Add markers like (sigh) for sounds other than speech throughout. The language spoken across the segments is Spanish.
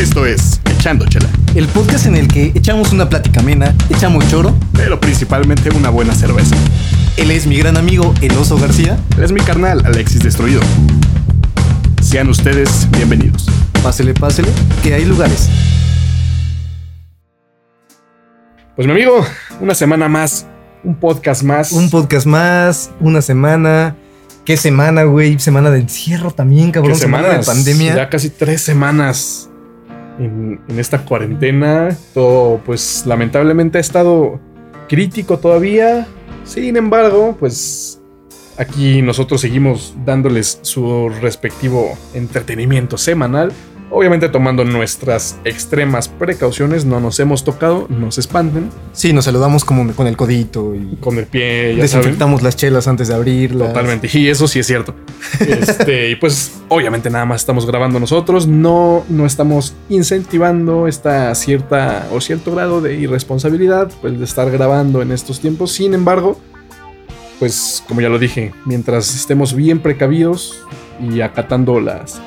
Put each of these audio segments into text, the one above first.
Esto es Echando Chela, El podcast en el que echamos una plática amena, echamos choro. pero principalmente una buena cerveza. Él es mi gran amigo, el oso García. Él es mi carnal, Alexis Destruido. Sean ustedes bienvenidos. Pásele, pásele, que hay lugares. Pues mi amigo, una semana más, un podcast más. Un podcast más, una semana. ¿Qué semana, güey? Semana de encierro también, ¿Qué cabrón. Semana de pandemia. Ya casi tres semanas en, esta cuarentena. Todo, pues lamentablemente ha estado crítico todavía. Sin embargo, pues aquí nosotros seguimos dándoles su respectivo entretenimiento semanal. Obviamente tomando nuestras extremas precauciones. No nos hemos tocado, no se espanten. Sí, nos saludamos como con el codito y Con el pie, ya saben. desinfectamos las chelas antes de abrirlas. Totalmente. Y eso sí es cierto. (laughs) Este, y pues, obviamente, nada más estamos grabando nosotros. No, no estamos incentivando esta cierta o cierto grado de irresponsabilidad, pues, de estar grabando en estos tiempos. Sin embargo, pues, como ya lo dije, mientras estemos bien precavidos y acatando las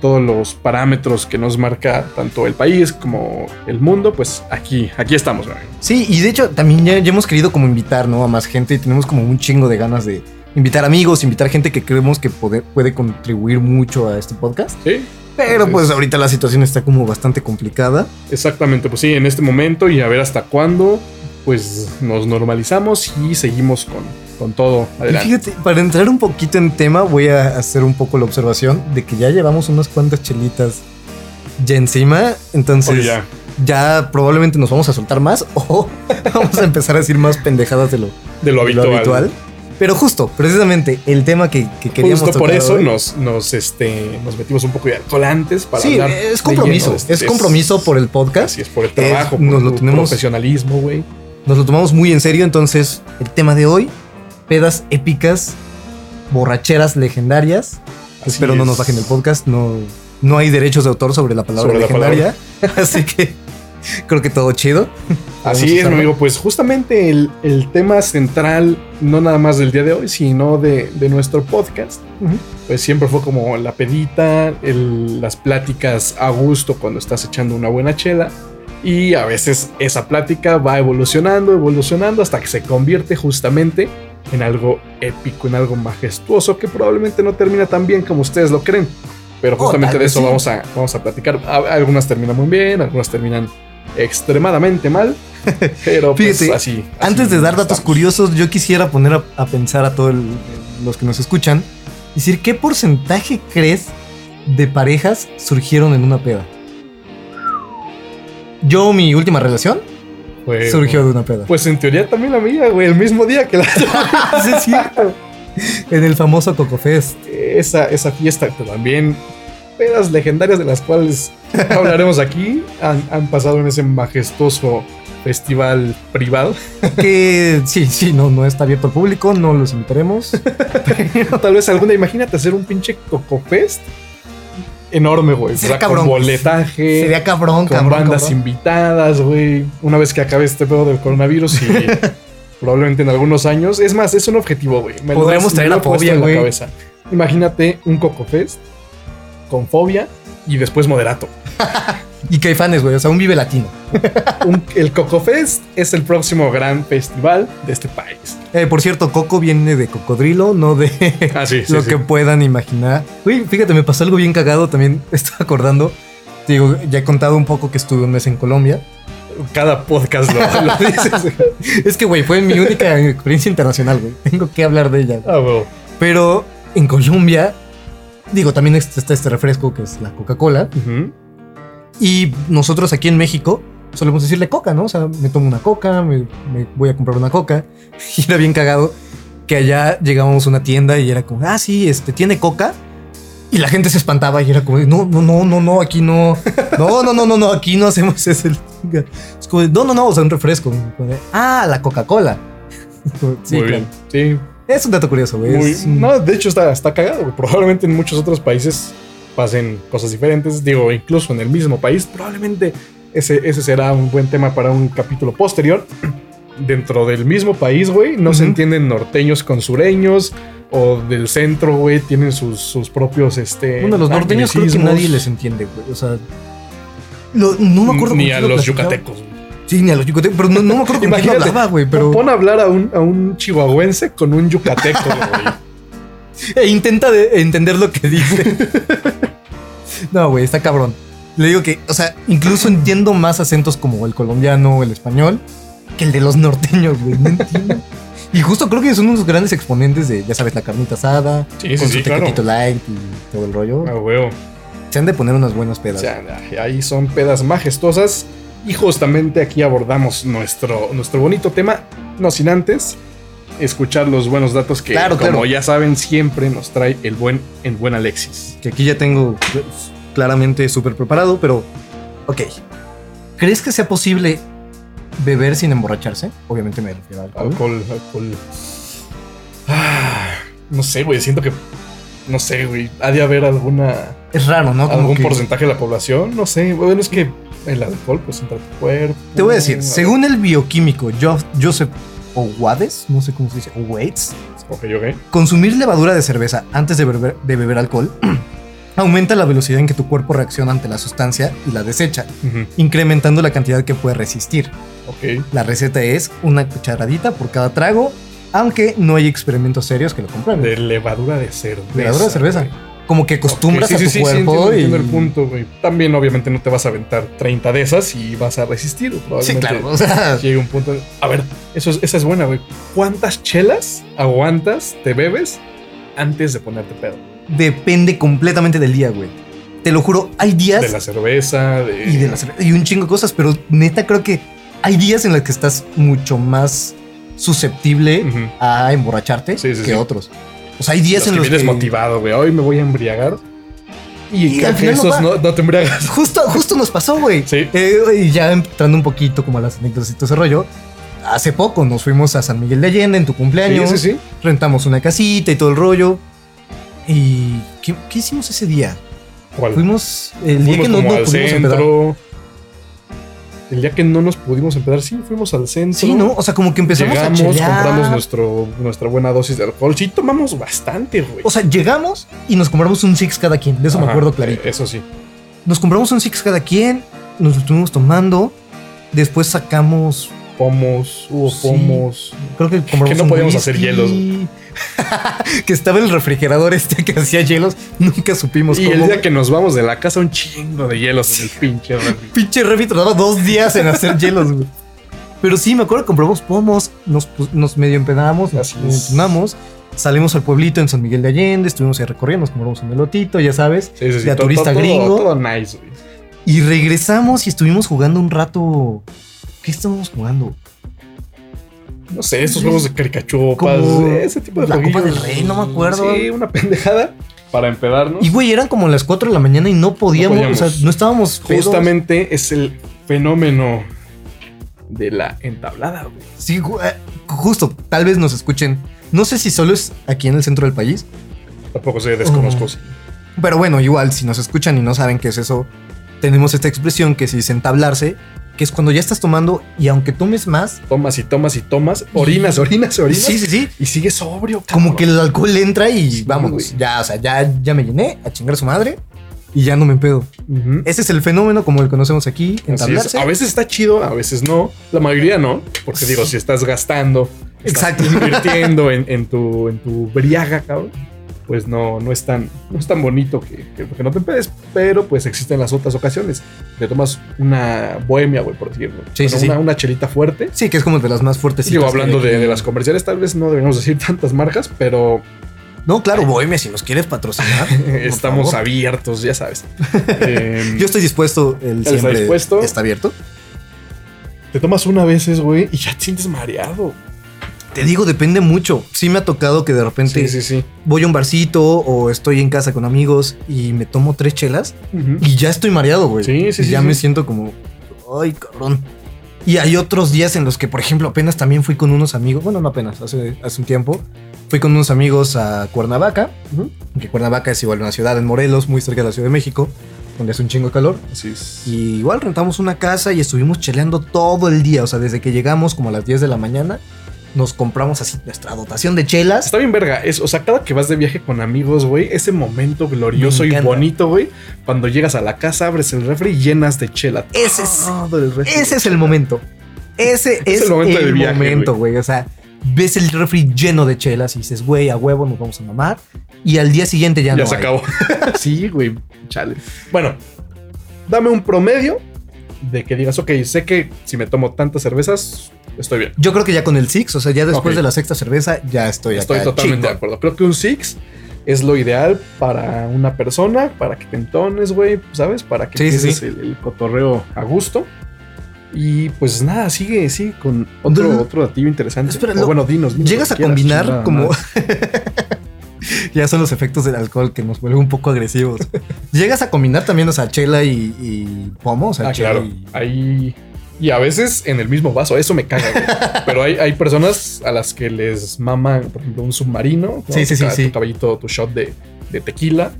todos los parámetros que nos marca tanto el país como el mundo, pues aquí, aquí estamos. güey. Sí, y de hecho también ya, ya hemos querido como invitar, ¿no? A más gente y tenemos como un chingo de ganas de invitar amigos, invitar gente que creemos que puede, puede contribuir mucho a este podcast. Sí, Pero Entonces- pues ahorita la situación está como bastante complicada. Exactamente, pues sí, en este momento y a ver hasta cuándo, pues nos normalizamos y seguimos con, con todo Y fíjate, para entrar un poquito en tema, voy a hacer un poco la observación de que ya llevamos unas cuantas chelitas ya encima. Entonces, ya. ya probablemente nos vamos a soltar más (laughs) o vamos a empezar a decir más pendejadas de lo, de lo de lo habitual. Pero justo, precisamente, el tema que, que queríamos Justo por eso hoy- nos, nos, este, nos metimos un poco de alcohol antes para Sí, hablar. es compromiso. de- es compromiso por el podcast. Así es, por el trabajo, Es- por nos lo tenemos- profesionalismo, güey. Nos lo tomamos muy en serio, entonces el tema de hoy, pedas épicas, borracheras legendarias. Así Espero no nos bajen el podcast, no, no hay derechos de autor sobre la palabra Sobre la legendaria. (laughs) Así que creo que todo chido. Así es, mi amigo. Pues justamente el, el tema central, no nada más del día de hoy, sino de, de nuestro podcast, pues siempre fue como la pedita, el- las pláticas a gusto cuando estás echando una buena chela. Y a veces esa plática va evolucionando, evolucionando hasta que se convierte justamente en algo épico, en algo majestuoso que probablemente no termina tan bien como ustedes lo creen. Pero Oh, justamente de eso sí. vamos, a, vamos a platicar. Algunas terminan muy bien, algunas terminan extremadamente mal. (laughs) Pero pues Fíjate, así, así Antes de dar datos curiosos, yo quisiera poner a, a pensar a todos los que nos escuchan, decir, ¿qué porcentaje crees de parejas surgieron en una peda? Yo, mi última relación, Fue- surgió de una peda. Pues en teoría también la mía, güey, el mismo día que la (laughs) Sí, es cierto. En el famoso Coco Fest. esa, esa fiesta, que también pedas legendarias de las cuales hablaremos aquí, han, han pasado en ese majestuoso festival privado. Que sí, sí, no, no está abierto al público, no los invitaremos. (laughs) Tal vez alguna, imagínate hacer un pinche Coco Fest enorme, güey. O Sería sea, cabrón. Con boletaje. Sería cabrón, con cabrón. bandas cabrón. invitadas, güey. Una vez que acabe este pedo del coronavirus y (laughs) probablemente en algunos años. Es más, es un objetivo, güey. Podríamos traer a Fobia, en la güey. cabeza. Imagínate un Coco Fest con fobia y después moderato. (laughs) Y Caifanes, güey, o sea, un vive latino. Un- el Coco Fest es el próximo gran festival de este país. Eh, por cierto, Coco viene de cocodrilo, no de Ah, sí, (laughs) sí, lo sí. que puedan imaginar. Uy, fíjate, me pasó algo bien cagado también. (laughs) Estaba acordando. Te Digo, ya he contado un poco que estuve un mes en Colombia. Cada podcast lo, lo (laughs) dices. Es que, güey, fue mi única experiencia internacional, güey. Tengo que hablar de ella. Ah. Pero en Colombia, digo, también está este refresco que es la Coca-Cola. Ujú. Y nosotros aquí en México solemos decirle coca, ¿no? O sea, me tomo una coca, me, me voy a comprar una coca. (laughs) Y era bien cagado que allá llegábamos a una tienda y era como, ah, sí, este, tiene coca. Y la gente se espantaba y era como, no, no, no, no, no, aquí no. No, no, no, no, no, aquí no hacemos ese. (laughs) Es como, no, no, no, o sea, un refresco. Ah, la Coca-Cola. (laughs) Sí, Muy claro. bien. Sí, Es un dato curioso, güey. Muy- no, de hecho está, está cagado. Probablemente en muchos otros países pasen cosas diferentes. Digo, incluso en el mismo país. Probablemente ese, ese será un buen tema para un capítulo posterior. (clears throat) Dentro del mismo país, güey, no se entienden norteños con sureños. O del centro, güey, tienen sus, sus propios, este... Bueno, los norteños creo que nadie les entiende, güey. O sea, Lo- no me acuerdo Ni a lo los yucatecos. güey. Sí, ni a los yucatecos. Pero no, no me acuerdo con hablaba, güey. Pero Pon a hablar a un, a un chihuahuense con un yucateco, (laughs) güey. e intenta de- entender lo que dice. (laughs) no, güey, está cabrón. Le digo que, o sea, incluso entiendo más acentos como el colombiano o el español que el de los norteños, güey. No entiendo. Y justo creo que son unos grandes exponentes de, ya sabes, la carnita asada, Sí, sí, con sí, su claro. tequitito light y todo el rollo. A huevo. Se han de poner unas buenas O pedas. sea, ahí son pedas majestuosas. Y justamente aquí abordamos nuestro, nuestro bonito tema. No sin antes escuchar los buenos datos que, Claro, como claro. ya saben, siempre nos trae el buen, el buen Alexis. que aquí ya tengo pues, claramente súper preparado, pero ok. ¿Crees que sea posible beber sin emborracharse? Obviamente me refiero al alcohol. Alcohol, alcohol. Ah, no sé, güey. Siento que. No sé, güey. Ha de haber alguna. Es raro, ¿no? Como algún que- porcentaje de la población. No sé. Bueno, es que el alcohol, pues entra a tu cuerpo. Te voy a decir, según el bioquímico Jo- Joseph Owades, no sé cómo se dice, Owates, Ok, ok. consumir levadura de cerveza antes de beber, de beber alcohol (clears throat) aumenta la velocidad en que tu cuerpo reacciona ante la sustancia y la desecha, incrementando la cantidad que puede resistir. Ok. La receta es una cucharadita por cada trago, aunque no hay experimentos serios que lo comprueben. De levadura de cerveza. Levadura de cerveza. Como que acostumbras Ok, sí, a tu sí, sí, sí, cuerpo entiendo, y... entiendo el punto, güey. También, obviamente, no te vas a aventar 30 de esas y vas a resistir. Sí, claro. O sea, (laughs) Llega un punto. A ver, eso es- esa es buena, güey. ¿Cuántas chelas aguantas, te bebes antes de ponerte pedo? depende completamente del día, güey. Te lo juro, hay días De la cerveza, de. y de la cerve- y un chingo de cosas, pero neta creo que hay días en los que estás mucho más susceptible a emborracharte Sí, sí, que sí. otros. O sea, hay días Los en que los vienes que motivado, güey. Hoy me voy a embriagar. Y, Y al final no esos no, no te embriagas. justo justo nos pasó, güey. Sí. Eh, y ya entrando un poquito como a las anécdotas y todo ese rollo. Hace poco nos fuimos a San Miguel de Allende en tu cumpleaños. Sí, sí, sí. Rentamos una casita y todo el rollo. ¿Y qué, qué hicimos ese día? ¿Cuál? Fuimos el día que no al pudimos centro. El día que no nos pudimos empezar, sí, fuimos al centro. Sí, ¿no? O sea, como que empezamos Llegamos, a chelear. compramos nuestro, nuestra buena dosis de alcohol. Sí, tomamos bastante, güey. O sea, llegamos y nos compramos un six cada quien. De eso me acuerdo clarito. eh, Eso sí. Nos compramos un six cada quien. Nos lo estuvimos tomando. Después sacamos. Pomos, hubo Sí. pomos. Creo que compramos. Que no un podíamos hacer hielos. (laughs) que estaba el refrigerador este que hacía hielos. Nunca supimos Y cómo. el día que nos vamos de la casa, un chingo de hielos en el pinche refri. Pinche refri tardaba dos días en hacer hielos, güey. Pero sí, me acuerdo que compramos pomos. Nos, nos medio empedamos. Nos empedamos. Salimos al pueblito en San Miguel de Allende. Estuvimos ahí recorriendo. Nos compramos un melotito, ya sabes. Sí, sí, sí. De a todo- turista todo- gringo. Todo nice, güey. Y regresamos y estuvimos jugando un rato. ¿Qué estábamos jugando? No sé, estos juegos de caricachupas, Como ese tipo de la Copa del Rey, no me acuerdo. Sí, una pendejada para empedarnos. Y güey, eran como las 4 de la mañana y no podíamos, podíamos. o sea, no estábamos pedos. Justamente es el fenómeno de la entablada, güey. Sí, ju- eh, justo, tal vez nos escuchen. No sé si solo es aquí en el centro del país, Tampoco sé, desconozco. Sí. pero bueno, igual, si nos escuchan y no saben qué es eso, tenemos esta expresión que se dice entablarse, que es cuando ya estás tomando y aunque tomes más, Tomas y tomas y tomas, orinas, orinas, orinas. sí, sí, sí, Y sigues sobrio, como que el alcohol entra y Sí, vámonos, güey. ya, o sea, ya, ya me llené a chingar a su madre y ya no me empedo. Ujú. Ese es el fenómeno como lo conocemos aquí, entablarse. A veces está chido, a veces no. La mayoría no. Porque digo, si estás gastando, estás Exacto. invirtiendo (laughs) en, en tu, en tu briaga, cabrón, pues no, no, es tan, no es tan bonito que, que- que no te empedes. Pero pues existen las otras ocasiones. Te tomas una bohemia, güey, por decirlo. Sí, Bueno, sí, sí. una, chelita fuerte. Sí, que es como de las más fuertes. Digo, hablando de, de las comerciales, tal vez no deberíamos decir (laughs) tantas marcas, pero No, claro, Bohemia, si nos quieres patrocinar. (laughs) estamos abiertos, ya sabes. (laughs) Em, Yo estoy dispuesto, el está siempre dispuesto? está abierto. te tomas una veces, güey, y ya te sientes mareado. Te digo, depende mucho. Sí me ha tocado que de repente Sí, sí, sí. voy a un barcito o estoy en casa con amigos y me tomo tres chelas y ya estoy mareado, güey. Sí, sí, Y Ya me siento como, ay, cabrón. Y hay otros días en los que, por ejemplo, apenas también fui con unos amigos, bueno, no apenas, hace, hace un tiempo, fui con unos amigos a Cuernavaca, que Cuernavaca es igual una ciudad en Morelos, muy cerca de la Ciudad de México, donde hace un chingo de calor. Así es. Y igual rentamos una casa y estuvimos cheleando todo el día, o sea, desde que llegamos como a las 10 de la mañana nos compramos así nuestra dotación de chelas. Está bien verga. Es, o sea, cada que vas de viaje con amigos, güey, ese momento glorioso y bonito, güey, cuando llegas a la casa, abres el refri y llenas de chela. Ese es- todo el refri. Ese es el momento. Ese es, el momento viaje, momento, güey. O sea, ves el refri lleno de chelas y dices, güey, a huevo nos vamos a mamar. Y al día siguiente ya, ya no se hay. acabó. (laughs) sí, güey, chale. Bueno, dame un promedio de que digas, ok, sé que si me tomo tantas cervezas, estoy bien. Yo creo que ya con el Six, o sea, ya después de la sexta cerveza, ya estoy, Estoy acá totalmente de acuerdo. Creo que un six es lo ideal para una persona, para que te entones, güey, ¿sabes? Para que Sí, sí, empieces sí. El, el cotorreo a gusto. Y pues nada, sigue, sigue con otro, otro datillo interesante. Espera, O lo- bueno, dinos, dinos Llegas a quieras, combinar chingada como. (laughs) ya son los efectos del alcohol que nos vuelven un poco agresivos. (laughs) Llegas a combinar también, o sea, chela y, y pomo, o sea, Ah, chela claro. y- Ahí. Y a veces en el mismo vaso, eso me caga. güey. (laughs) Pero hay, hay personas a las que les mama, por ejemplo, un submarino. ¿no? Sí, sí, Tu sí, ca- sí. Tu caballito, tu shot de, de tequila.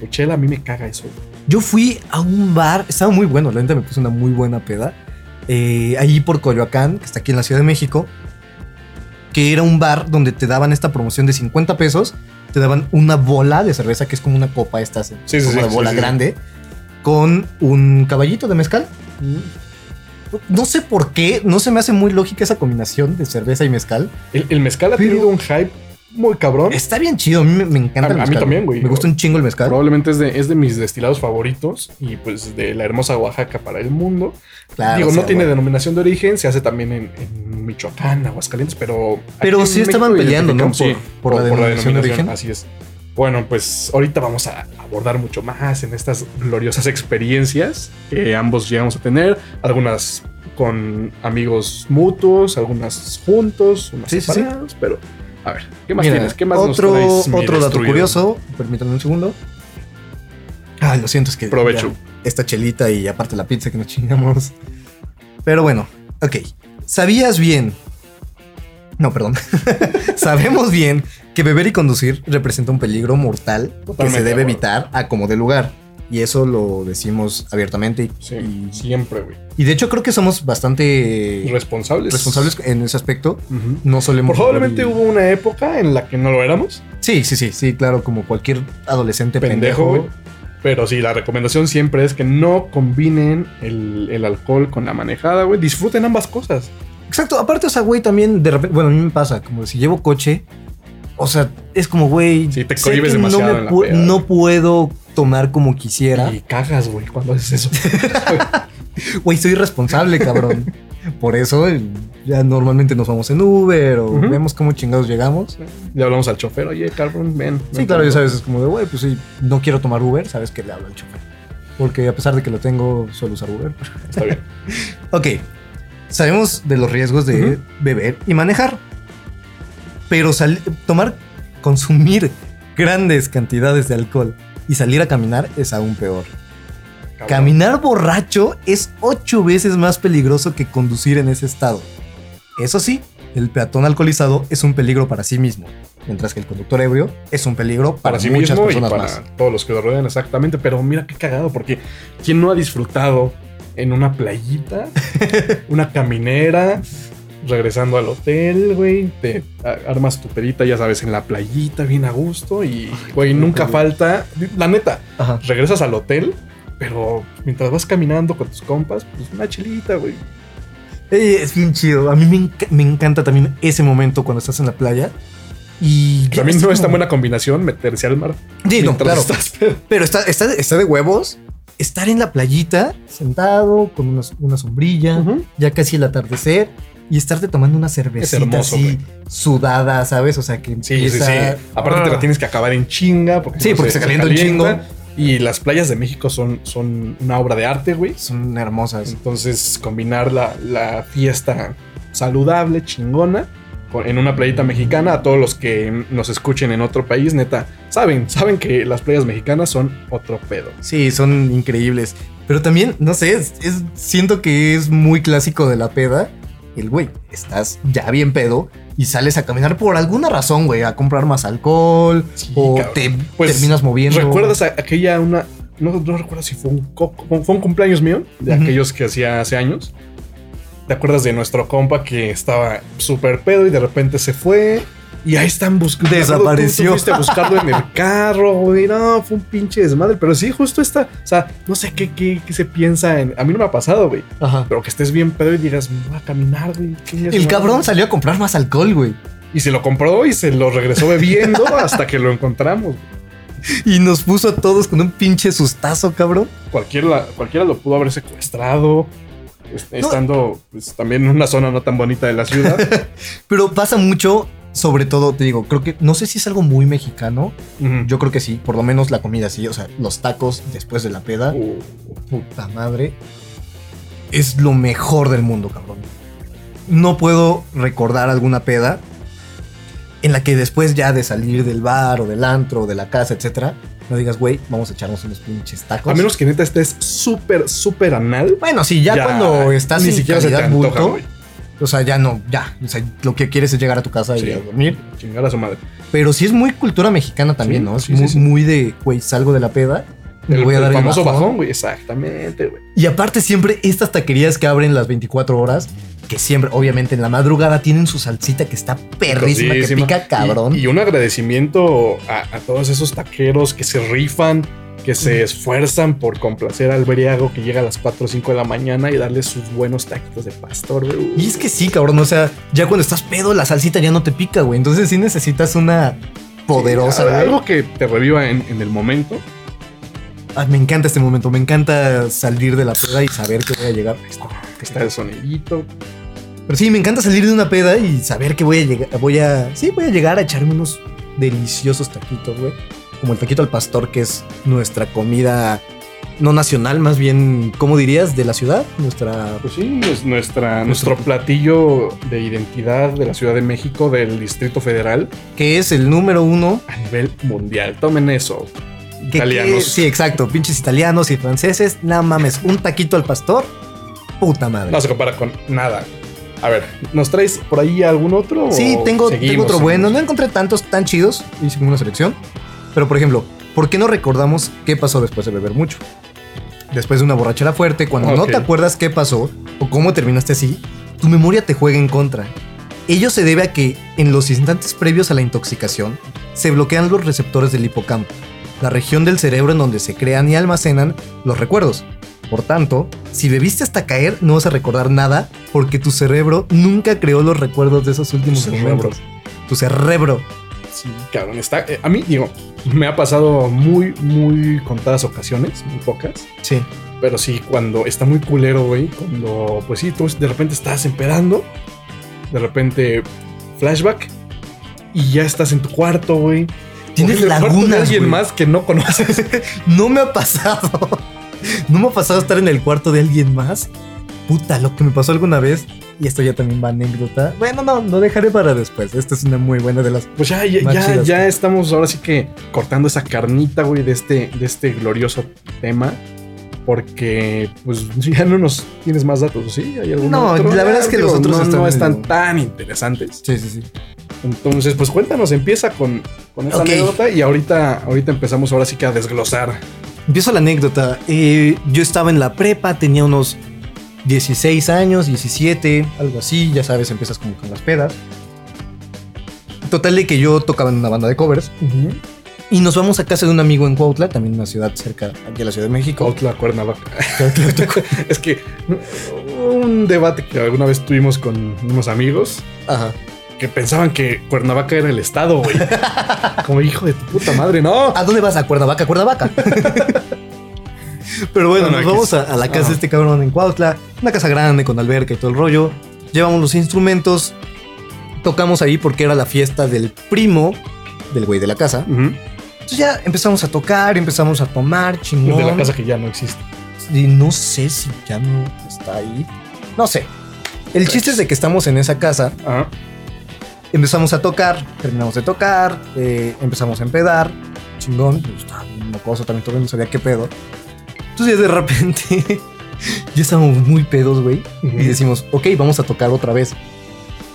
Tu chela, a mí me caga eso. Yo fui a un bar, estaba muy bueno, la neta me puse una muy buena peda. eh, ahí por Coyoacán, que está aquí en la Ciudad de México, que era un bar donde te daban esta promoción de 50 pesos, te daban una bola de cerveza, que es como una copa esta, Sí, como sí, de sí, bola grande, con un caballito de mezcal. No sé por qué, no se me hace muy lógica esa combinación de cerveza y mezcal. El, el mezcal ha Pero- tenido un hype muy cabrón. Está bien chido, a mí me, me encanta A- el a mí mezcal. también, güey. Me gusta un chingo el mezcal. Probablemente es de, es de mis destilados favoritos y pues de la hermosa Oaxaca para el mundo. Claro, Digo, o no tiene denominación de origen, se hace también en, en Michoacán, Aguascalientes, pero... Pero sí estaban peleando, ¿no? identificamos, Por- por la denominación de origen. Así es. Bueno, pues ahorita vamos a abordar mucho más en estas gloriosas experiencias que ambos llegamos a tener. Algunas con amigos mutuos, algunas juntos, unas Sí, sí, sí. separadas, pero... A ver, ¿qué más Mira, tienes? ¿Qué más otro, nos traes, otro dato destruido? curioso, permítanme un segundo. Ah, lo siento, es que Provecho. esta chelita y aparte la pizza que nos chingamos. Pero bueno, ok. ¿Sabías bien? No, perdón. (laughs) Sabemos bien que beber y conducir representa un peligro mortal que se de debe evitar a como de lugar. Y eso lo decimos abiertamente. Sí, y- siempre, güey. y de hecho creo que somos bastante Responsables. responsables en ese aspecto. No solemos... Probablemente hubo una época en la que no lo éramos. Sí, sí, sí, sí, claro, como cualquier adolescente Pendejo, pendejo. güey. Pero sí, la recomendación siempre es que no combinen el, el alcohol con la manejada, güey. Disfruten ambas cosas. Exacto, aparte, o sea, güey, también de repente, bueno, a mí me pasa, como si llevo coche, o sea, es como, güey, Sí, te sé cohibes que demasiado no, me en la pu- peda, no güey. puedo tomar como quisiera. Y cagas, güey, cuando haces eso. (laughs) Güey, soy responsable, cabrón. Por eso ya normalmente nos vamos en Uber o vemos cómo chingados llegamos. Le hablamos al chofer, oye, cabrón, ven. Sí, ven claro, ya conmigo". sabes, es como de, güey, pues sí, no quiero tomar Uber, sabes que le hablo al chofer. Porque a pesar de que lo tengo, suelo usar Uber. Está bien. (laughs) Ok, sabemos de los riesgos de beber y manejar, pero tomar, consumir grandes cantidades de alcohol y salir a caminar es aún peor. Cabrón. Caminar borracho es ocho veces más peligroso que conducir en ese estado. Eso sí, el peatón alcoholizado es un peligro para sí mismo, mientras que el conductor ebrio es un peligro para, Para sí muchas mismo y personas para más. todos los que lo rodean, exactamente. Pero mira qué cagado, porque ¿quién no ha disfrutado en una playita, (laughs) una caminera, regresando al hotel, güey? Te armas tu pedita, ya sabes, en la playita, bien a gusto. Y, güey, nunca falta. La neta, Ajá. regresas al hotel, pero mientras vas caminando con tus compas, pues una chilita, güey. Eh, Es bien chido. A mí me, me encanta también ese momento cuando estás en la playa. Y También no es tan buena combinación meterse al mar. Sí, no, claro. estás. Pero está, está, está de huevos estar en la playita, sentado, con una, una sombrilla, ya casi el atardecer, y estarte tomando una cervecita hermoso, así güey. sudada, ¿sabes? O sea, que Sí, sí, empieza... sí. Aparte te la Ah. tienes que acabar en chinga. Porque Sí, no porque se calienta un chingo. Y las playas de México son, son una obra de arte, güey. Son hermosas. Entonces, combinar la, la fiesta saludable, chingona, en una playita mexicana, a todos los que nos escuchen en otro país, neta, saben, saben que las playas mexicanas son otro pedo. Sí, son increíbles. Pero también, no sé, es, es- siento que es muy clásico de la peda. El güey, estás ya bien pedo y sales a caminar por alguna razón, güey, a comprar más alcohol Sí, o cabrón. te Pues, terminas moviendo. ¿Recuerdas a- aquella una... No, no recuerdo si fue un, fue un cumpleaños mío, de aquellos que hacía hace años. ¿Te acuerdas de nuestro compa que estaba súper pedo y de repente se fue? Y ahí están buscando. Desapareció. Tú, tú fuiste a buscarlo en el carro, güey. No, fue un pinche desmadre. Pero sí, justo está. O sea, no sé qué, qué, qué se piensa en. A mí no me ha pasado, güey. Ajá. Pero que estés bien pedo y digas, voy a caminar, güey. El madre". cabrón salió a comprar más alcohol, güey. Y se lo compró y se lo regresó bebiendo (laughs) hasta que lo encontramos. Y nos puso a todos con un pinche sustazo, cabrón. Cualquiera, cualquiera lo pudo haber secuestrado. No. Estando pues, también en una zona no tan bonita de la ciudad. (laughs) Pero pasa mucho, sobre todo, te digo, creo que no sé si es algo muy mexicano. Yo creo que sí, por lo menos la comida sí. O sea, los tacos después de la peda. Uh, Puta madre. Es lo mejor del mundo, cabrón. No puedo recordar alguna peda en la que después ya de salir del bar o del antro o de la casa, etcétera, no digas, güey, vamos a echarnos unos pinches tacos. a menos que neta estés súper, súper anal. Bueno, sí, ya, cuando estás ni en siquiera se te antoja, bulto. O sea, ya no, ya. O sea, lo que quieres es llegar a tu casa y Sí. a dormir. Chingar a su madre. Pero sí es muy cultura mexicana también, Sí, ¿no? Es sí, muy, de, güey, salgo de la peda. El, voy a el dar el famoso bajón. güey. Exactamente, güey. Y aparte siempre estas taquerías que abren las 24 horas, que siempre, obviamente en la madrugada tienen su salsita que está perrísima, que pica cabrón. Y, y un agradecimiento a, a todos esos taqueros que se rifan, que se esfuerzan por complacer al briago que llega a las 4 o 5 de la mañana y darle sus buenos taquitos de pastor, güey. Y es que sí, cabrón, o sea, ya cuando estás pedo, la salsita ya no te pica, güey. Entonces sí necesitas una poderosa, Sí, algo que te reviva en, en el momento. Ay, me encanta este momento, me encanta salir de la peda y saber que voy a llegar. Que está el sonidito. Pero sí, me encanta salir de una peda y saber que voy a llegar, voy a, sí, voy a llegar a echarme unos deliciosos taquitos, güey. Como el taquito al pastor, que es nuestra comida no nacional, más bien, ¿cómo dirías? De la ciudad, nuestra... Pues sí, es nuestra, nuestro platillo de identidad de la Ciudad de México, del Distrito Federal, que es el número uno. a nivel mundial. Tomen eso. que- Italianos. que- sí, exacto, pinches italianos y franceses, no mames, un taquito al pastor, puta madre. No se compara con nada. A ver, ¿nos traes por ahí algún otro? Sí, tengo, tengo otro bueno. No encontré tantos tan chidos. Hice una selección. Pero, por ejemplo, ¿por qué no recordamos qué pasó después de beber mucho? Después de una borrachera fuerte, cuando no te acuerdas qué pasó o cómo terminaste así, tu memoria te juega en contra. Ello se debe a que en los instantes previos a la intoxicación se bloquean los receptores del hipocampo, la región del cerebro en donde se crean y almacenan los recuerdos. Por tanto, si bebiste hasta caer, no vas a recordar nada porque tu cerebro nunca creó los recuerdos de esos últimos Tu momentos. Tu cerebro. Sí, cabrón, está. eh, a mí, digo, me ha pasado muy, muy contadas ocasiones, muy pocas. Sí. Pero sí, cuando está muy culero, güey. Cuando, pues sí, tú de repente estás empedando. De repente, flashback. Y ya estás en tu cuarto, güey. Tienes O en el cuarto de lagunas, alguien más que no conoces. (laughs) No me ha pasado. No me ha pasado estar en el cuarto de alguien más. Puta, lo que me pasó alguna vez. Y esto ya también va anécdota. Bueno, no, lo dejaré para después. Esta es una muy buena de las. Pues ya, ya, ya, estamos ahora sí que cortando esa carnita, güey, de este, de este glorioso tema. Porque, pues, (laughs) ya no nos tienes más datos, ¿sí? ¿Hay algún No, otro? la verdad es que digo, los otros no, están no están medio- tan interesantes. Sí, sí, sí. Entonces, pues cuéntanos, empieza con, con esa anécdota y ahorita, ahorita empezamos ahora sí que a desglosar. Empiezo la anécdota. Eh, yo estaba en la prepa, tenía unos 16 años, 17, algo así. Ya sabes, empiezas como con las pedas. Total de que yo tocaba en una banda de covers. Y nos vamos a casa de un amigo en Cuautla, también una ciudad cerca aquí de la Ciudad de México. Cuautla, Cuernavaca. (laughs) es que un debate que alguna vez tuvimos con unos amigos Ajá. que pensaban que Cuernavaca era el estado, güey. (laughs) Como hijo de tu puta madre, no. ¿A dónde vas? A Cuernavaca, Cuernavaca. (laughs) Pero bueno, No, no, nos vamos a, la casa de este cabrón en Cuautla, una casa grande con alberca y todo el rollo. Llevamos los instrumentos, tocamos ahí porque era la fiesta del primo del güey de la casa. Entonces ya empezamos a tocar, empezamos a tomar, chingón. De la casa que ya no existe. Y no sé si ya no está ahí. No sé. El chiste es de que estamos en esa casa, empezamos a tocar, terminamos de tocar, eh, empezamos a empedar, chingón, pues, estaba bien mocoso, también todavía no sabía qué pedo. Entonces de repente (laughs) ya estábamos muy pedos, güey, Ujú. y decimos, ok, vamos a tocar otra vez.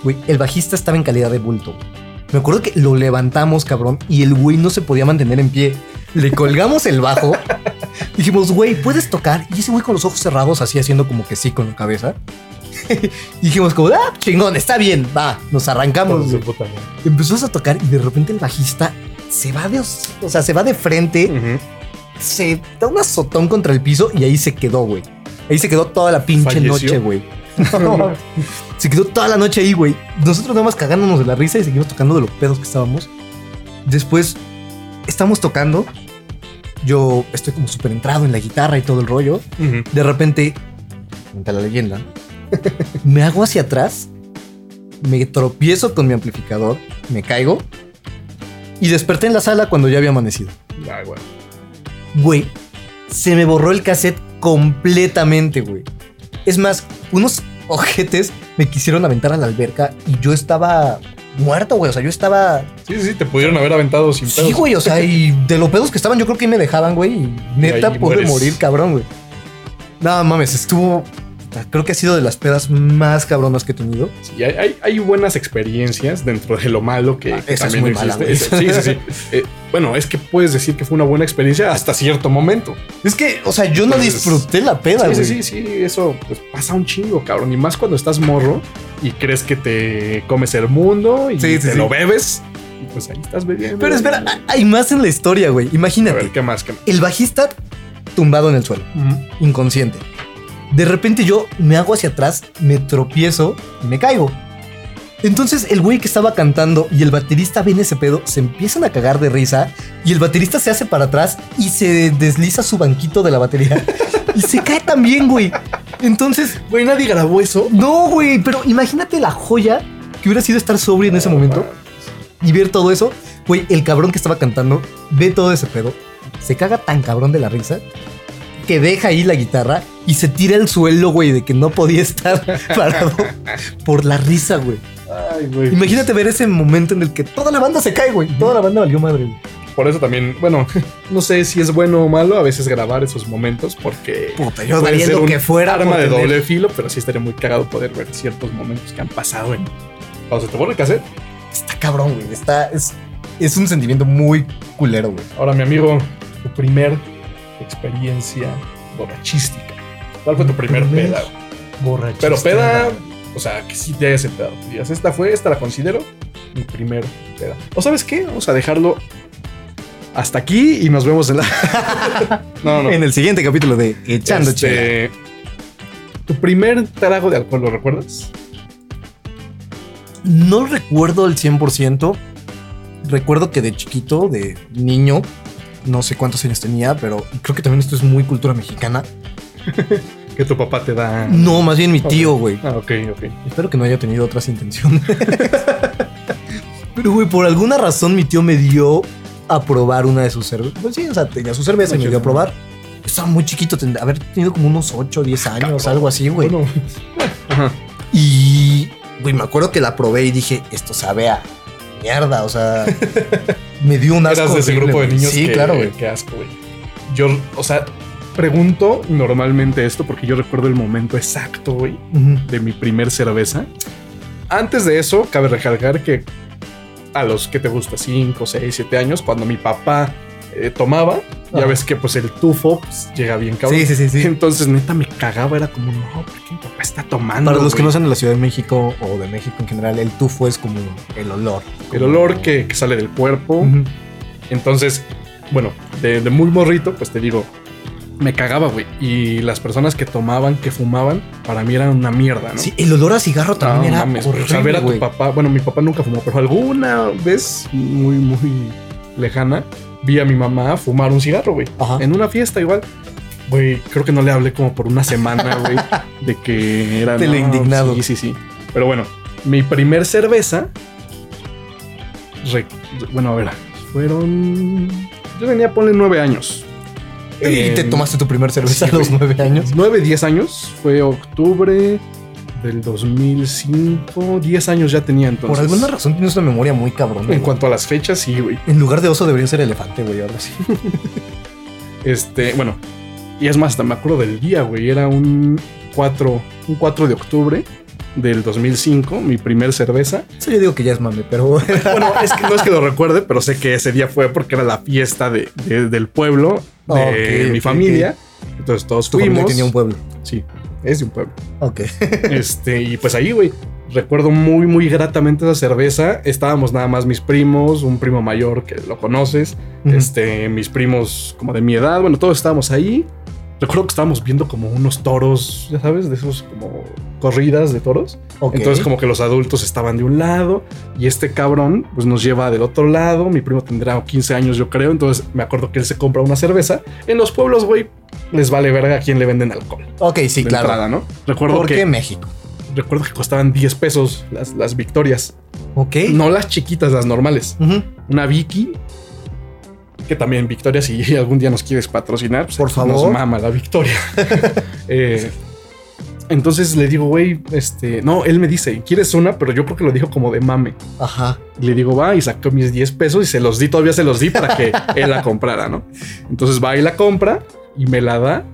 Güey, el bajista estaba en calidad de bulto. Me acuerdo que lo levantamos, cabrón, y el güey no se podía mantener en pie. Le colgamos el bajo. (laughs) Dijimos, güey, ¿puedes tocar? Y ese güey con los ojos cerrados, así haciendo como que sí con la cabeza. (laughs) Y dijimos como, ah, chingón, está bien, va, nos arrancamos. Empezamos a tocar y de repente el bajista se va de, o sea, se va de frente, Ujú. Se da un azotón contra el piso y ahí se quedó, güey. Ahí se quedó toda la pinche ¿Falleció? noche, güey. (laughs) No, se quedó toda la noche ahí, güey. Nosotros nada más cagándonos de la risa y seguimos tocando de los pedos que estábamos. Después, estamos tocando. Yo estoy como súper entrado en la guitarra y todo el rollo. De repente, cuenta la leyenda, (laughs) me hago hacia atrás, me tropiezo con mi amplificador, me caigo y desperté en la sala cuando ya había amanecido. Ay, güey. Güey, se me borró el cassette completamente, güey. Es más, unos (laughs) ojetes me quisieron aventar a la alberca y yo estaba muerto, güey. O sea, yo estaba. Sí, sí, te pudieron haber aventado sin Sí, pedos. güey. O sea, y de los pedos que estaban, yo creo que ahí me dejaban, güey. Y neta ahí pude mueres. morir, cabrón, güey. No mames, estuvo. Creo que ha sido de las pedas más cabronas que he tenido. Sí, hay, hay- buenas experiencias dentro de lo malo que, Ah, esa es también muy mala, existe. sí, sí, sí. Eh, bueno, es que puedes decir que fue una buena experiencia hasta cierto momento. Es que, o sea, yo no disfruté la peda, Sí, güey. sí, sí, sí, eso pues, pasa un chingo, cabrón. Y más cuando estás morro y crees que te comes el mundo y te lo bebes. Pues ahí estás bebiendo. Pero espera, hay más en la historia, güey. A Imagínate. ver, ¿qué más? ¿Qué más? El bajista tumbado en el suelo. inconsciente. De repente yo me hago hacia atrás, me tropiezo y me caigo. Entonces el güey que estaba cantando y el baterista ven ese pedo, se empiezan a cagar de risa y el baterista se hace para atrás y se desliza su banquito de la batería (laughs) y se cae también, güey. Entonces, Güey, nadie grabó eso. no, güey, pero imagínate la joya que hubiera sido estar sobrio en ese momento y ver todo eso. Güey, el cabrón que estaba cantando ve todo ese pedo, se caga tan cabrón de la risa que deja ahí la guitarra y se tira al suelo, güey, de que no podía estar (laughs) parado por la risa, güey. Ay, güey. Imagínate ver ese momento en el que toda la banda se cae, güey. Toda la banda valió madre, güey. Por eso también, bueno, (laughs) no sé si es bueno o malo a veces grabar esos momentos porque Puta, yo puede ser un que fuera. arma de doble filo, pero sí estaría muy cagado poder ver ciertos momentos que han pasado en cuando se te borra el cassette. Está cabrón, güey. Está, es, es un sentimiento muy culero, güey. Ahora, mi amigo, tu primer experiencia borrachística. ¿Cuál fue tu primer Primer peda? Borrachista. Pero peda, o sea, que sí te hayas. Que digas, esta fue, esta la considero mi primer peda. ¿O sabes qué? Vamos a dejarlo hasta aquí y nos vemos en la. (laughs) no, no. (laughs) En el siguiente capítulo de Echando Chela. Este, ¿Tu primer trago de alcohol lo recuerdas? No recuerdo al 100%. Recuerdo que de chiquito, de niño, no sé cuántos años tenía, pero creo que también esto es muy cultura mexicana. (laughs) Que tu papá te da. No, más bien mi tío, güey. Ah, ok, ok. Espero que no haya tenido otras intenciones. (laughs) Pero, güey, por alguna razón mi tío me dio a probar una de sus cervezas. Pues sí, o sea, tenía su cerveza y me dio a probar. Estaba muy chiquito, tendría haber tenido como unos 8 o 10 años, Cabrón. algo así, güey. Bueno, Ajá. Y, güey, me acuerdo que la probé y dije, esto sabe a mierda, o sea, (laughs) me dio un asco. Eras de ese horrible, grupo de niños Sí, que, claro, güey. que asco, güey. Yo, o sea, pregunto normalmente esto porque yo recuerdo el momento exacto, güey, de mi primer cerveza. Antes de eso, cabe recalcar que a los que te gusta, 5, 6, 7 años, cuando mi papá eh, tomaba, ya ves que pues el tufo pues, llega bien cabrón. Sí, sí, sí, sí. Entonces, neta, me cagaba. Era como, no, ¿por qué mi papá está tomando? Para los que güey?" no son de la Ciudad de México o de México en general, el tufo es como el olor. El Como- olor que, que sale del cuerpo. Entonces, bueno, de, de muy morrito, pues te digo, me cagaba, güey. Y las personas que tomaban, que fumaban, para mí eran una mierda, ¿no? Sí, el olor a cigarro No, también era mames, horrible, o sea, ver a tu papá, bueno, mi papá nunca fumó, pero alguna vez muy, muy lejana, vi a mi mamá fumar un cigarro, güey. Ajá. En una fiesta igual. Güey, creo que no le hablé como por una semana, (laughs) güey, de que era... De lo indignado. Sí, sí, sí. Pero bueno, mi primer cerveza... re- bueno, a ver, fueron... Yo tenía, ponle nueve años. Y te tomaste tu primer cerveza Sí, a los nueve años. 9, 10 años. Fue octubre del 2005. 10 años ya tenía entonces. Por alguna razón tienes una memoria muy cabrón. En güey. cuanto a las fechas, sí, güey. En lugar de oso debería ser elefante, güey, ahora sí. (laughs) Este, bueno. Y es más, hasta me acuerdo del día, güey. Era un 4, un 4 de octubre del 2005, mi primer cerveza. Eso yo digo que ya es mame, pero (laughs) Bueno, es que no es que lo recuerde, pero sé que ese día fue porque era la fiesta de, de- del pueblo, de mi familia. Entonces todos tu familia fuimos. tenía un pueblo. Sí. es de un pueblo. Ok. (laughs) Este, y pues ahí, güey, recuerdo muy, muy gratamente esa cerveza. Estábamos nada más mis primos, un primo mayor que lo conoces, Ujú. este, mis primos como de mi edad, bueno, todos estábamos ahí. Recuerdo que estábamos viendo como unos toros, ya sabes, de esos como corridas de toros. Entonces como que los adultos estaban de un lado y este cabrón pues nos lleva del otro lado. Mi primo tendrá 15 años yo creo. Entonces me acuerdo que él se compra una cerveza. En los pueblos, güey, les vale verga a quién le venden alcohol. Ok, sí, de claro. entrada, ¿no? Recuerdo ¿Por que, qué México? Recuerdo que costaban 10 pesos las, las victorias. Ok. No las chiquitas, las normales. Ujú. Una Vicky. Que también Victoria, si (laughs) algún día nos quieres patrocinar, pues Por favor. Nos mama la Victoria. (laughs) Eh, entonces le digo, güey, este, no, él me dice, ¿quieres una? Pero yo creo que lo dijo como de mame. Ajá. Le digo, va, y sacó mis 10 pesos y se los di, todavía se los di para que (laughs) él la comprara, ¿no? Entonces va y la compra y me la da.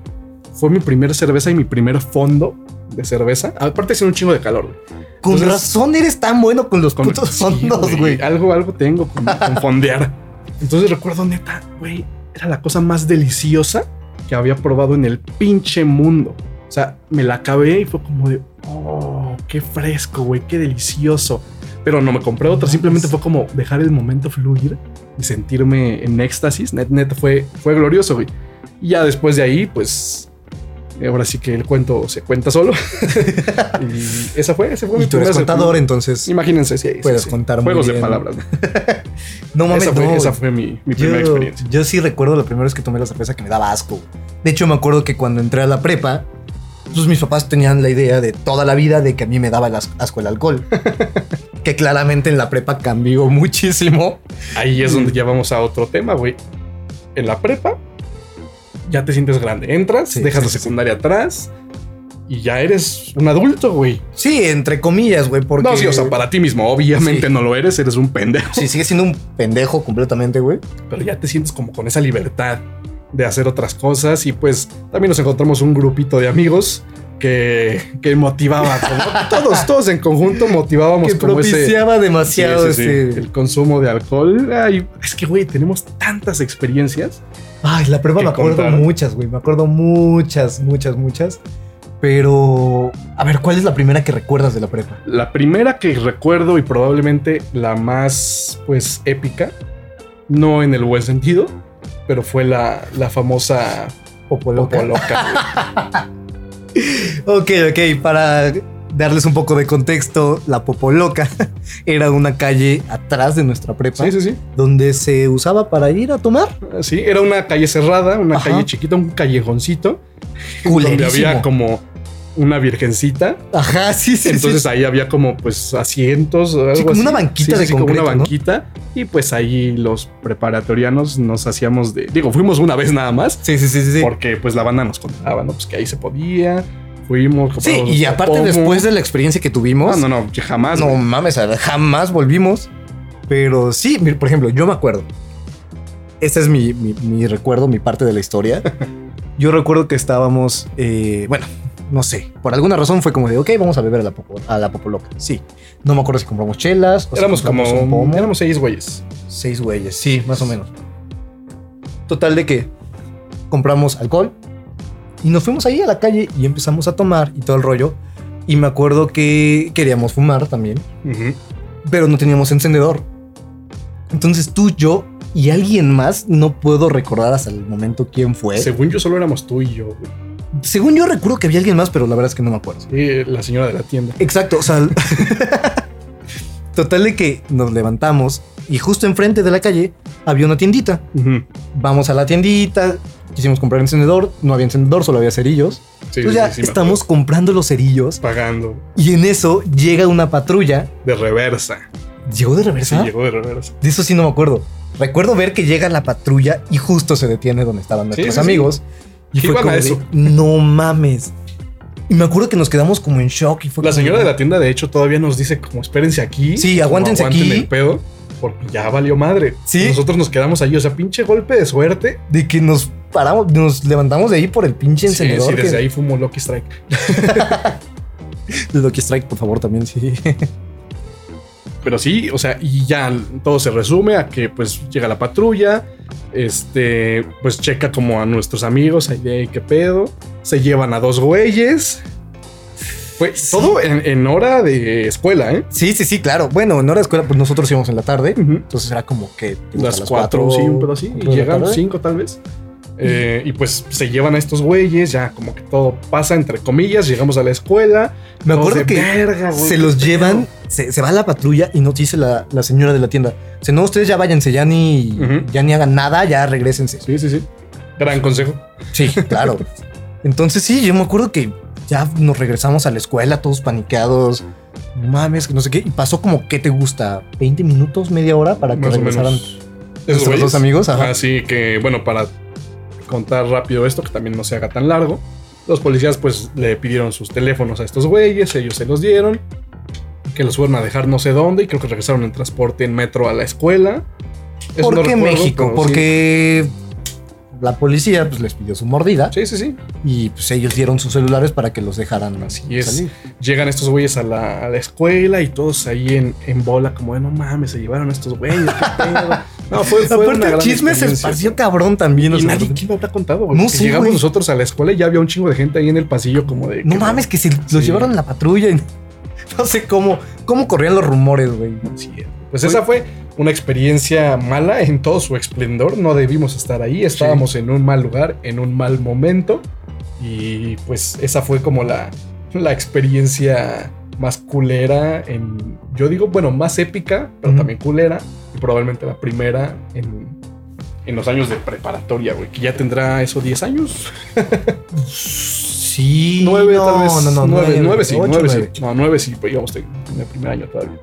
Fue mi primera cerveza y mi primer fondo de cerveza. Aparte, es un chingo de calor, güey. Con Entonces- razón eres tan bueno con los Con- putos sí, fondos, güey. Algo, algo tengo con, con (laughs) fondear. Entonces recuerdo, neta, güey, era la cosa más deliciosa que había probado en el pinche mundo. O sea, me la acabé y fue como de, oh, qué fresco, güey, qué delicioso. Pero no me compré otra, simplemente fue como dejar el momento fluir y sentirme en éxtasis. Net, net, fue, fue glorioso, güey. Y ya después de ahí, pues, ahora sí que el cuento se cuenta solo. (laughs) y esa fue, ese fue Y mi tú eres contador, entonces Imagínense, sí, sí, puedes sí. contar muy Juegos de bien. palabras. ¿no? (laughs) Mames, esa, fue, no. esa fue mi, mi primera experiencia. yo sí recuerdo la primera vez que tomé la cerveza que me daba asco. De hecho, me acuerdo que cuando entré a la prepa, pues mis papás tenían la idea de toda la vida de que a mí me daba el asco el alcohol. (laughs) que claramente en la prepa cambió muchísimo. Ahí es donde ya vamos a otro tema, güey. En la prepa, ya te sientes grande. Entras, Sí, dejas sí, la sí, secundaria atrás y ya eres un adulto, güey. Sí, entre comillas, güey, porque... No, sí, o sea, para ti mismo, obviamente no lo eres, eres un pendejo. Sí, sigue siendo un pendejo completamente, güey. Pero ya te sientes como con esa libertad de hacer otras cosas y pues también nos encontramos un grupito de amigos que, que motivaba, como todos, todos en conjunto motivábamos Que como ese... propiciaba demasiado Sí, sí, este... El consumo de alcohol. Ay, es que, güey, tenemos tantas experiencias. Ay, la prueba me acuerdo contar. muchas, güey. Me acuerdo muchas, muchas, muchas. Pero, a ver, ¿cuál es la primera que recuerdas de la prepa? La primera que recuerdo y probablemente la más, pues, épica, no en el buen sentido, pero fue la, la famosa Popoloca. Popoloca. (laughs) (laughs) Ok, ok, para darles un poco de contexto, la Popoloca (laughs) era una calle atrás de nuestra prepa sí, sí, sí. donde se usaba para ir a tomar. Sí, era una calle cerrada, una Ajá. calle chiquita, un callejoncito, donde había como una virgencita. Ajá, sí, sí. Entonces sí. ahí había como pues asientos o algo Sí, como así. una banquita de como concreto, una ¿no? banquita. Y pues ahí los preparatorianos nos hacíamos de. Digo, fuimos una vez nada más. Sí, sí, sí, sí. sí. Porque pues la banda nos contaba, ¿no? Pues que ahí se podía. Fuimos. Sí, y aparte después de la experiencia que tuvimos, No, no, no, jamás. no mames, jamás volvimos. Pero sí, por ejemplo, yo me acuerdo. Este es mi, mi- mi recuerdo, mi parte de la historia. (laughs) Yo recuerdo que estábamos, eh, bueno, no sé, por alguna razón fue como de, ok, vamos a beber a la, popo, a la Popoloca. Sí, no me acuerdo si compramos chelas. o si Éramos como. un pomo. Éramos seis güeyes. Seis güeyes, sí, más o menos. Total de que compramos alcohol y nos fuimos ahí a la calle y empezamos a tomar y todo el rollo. Y me acuerdo que queríamos fumar también, pero no teníamos encendedor. Entonces tú, yo y alguien más, no puedo recordar hasta el momento quién fue. Según yo, solo éramos tú y yo, güey. Según yo recuerdo que había alguien más, pero la verdad es que no me acuerdo. Sí, la señora de la tienda. Exacto, o sea, (laughs) total de que nos levantamos y justo enfrente de la calle había una tiendita. Vamos a la tiendita, quisimos comprar encendedor, no había encendedor, solo había cerillos. Sí, Entonces sí, ya sí, sí, estamos comprando los cerillos pagando y en eso llega una patrulla. de reversa. ¿Llegó de Sí, reversa? llegó de reversa. De eso sí no me acuerdo. Recuerdo ver que llega la patrulla y justo se detiene donde estaban nuestros sí, sí. amigos. Y ¿Qué fue como a de, eso? no mames. Y me acuerdo que nos quedamos como en shock y fue La como señora de la tienda, de hecho, todavía nos dice como espérense aquí. Sí, aguántense aguanten aquí. el pedo, porque ya valió madre. Sí. Nosotros nos quedamos ahí, o sea, pinche golpe de suerte. de que nos paramos, nos levantamos de ahí por el pinche Sí, encendedor. sí, desde que- ahí fumo Lucky Strike. (laughs) (laughs) Lucky Strike, por favor, también, sí. Pero sí, o sea, y ya todo se resume a que pues llega la patrulla, este, pues checa como a nuestros amigos, ahí de qué pedo, se llevan a dos güeyes Fue todo en, en hora de escuela, ¿eh? Sí, sí, sí, claro. Bueno, en hora de escuela, pues nosotros íbamos en la tarde. Entonces era como que a Las cuatro, sí, un pedo así. cuatro Y de la llegan tarde. cinco tal vez. Eh, y pues se llevan a estos güeyes, ya como que todo pasa entre comillas, llegamos a la escuela. Me acuerdo que "Verga, güey, se los pedo". llevan, se, se va a la patrulla y nos dice la, la señora de la tienda. Si no, ustedes ya váyanse, ya ni, ya ni hagan nada, ya regresense. Sí, sí, sí. Gran consejo. Sí, claro. (laughs) Entonces sí, yo me acuerdo que ya nos regresamos a la escuela todos paniqueados. No mames, que no sé qué. Y pasó como, ¿qué te gusta? ¿20 minutos, media hora para que Más regresaran? nuestros dos amigos, ajá. Así que, bueno, para contar rápido esto, que también no se haga tan largo, los policías pues le pidieron sus teléfonos a estos güeyes, ellos se los dieron, que los fueron a dejar no sé dónde, y creo que regresaron en transporte en metro a la escuela. Eso ¿Por no qué recuerdo, México? Porque la policía pues, les pidió su mordida Sí, sí, sí. y pues ellos dieron sus celulares para que los dejaran Así es. Llegan estos güeyes a la, a la escuela y todos ahí en, en bola, como de no mames, se llevaron a estos güeyes. qué pedo". (laughs) No, fue, fue una Aparte, el gran chisme se esparció cabrón también. Y nadie, ¿quién me habrá contado? güey? No Llegamos nosotros a la escuela y ya había un chingo de gente ahí en el pasillo, como de. No ¿qué mames, que se los Sí. llevaron en la patrulla. y (laughs) no sé cómo, cómo corrían los rumores, güey. Sí, Pues esa fue una experiencia mala en todo su esplendor. No debimos estar ahí. Estábamos en un mal lugar, en un mal momento. Y pues esa fue como la, la experiencia más culera en. Yo digo, bueno, más épica, pero también culera. Y probablemente la primera en, en los años de preparatoria, güey. Que ya tendrá eso 10 años. Sí. 9 no, tal vez. No, no, 9, nueve, 9 sí, ocho, 9 nueve. sí. No, 9 sí, pues íbamos en el primer año todavía.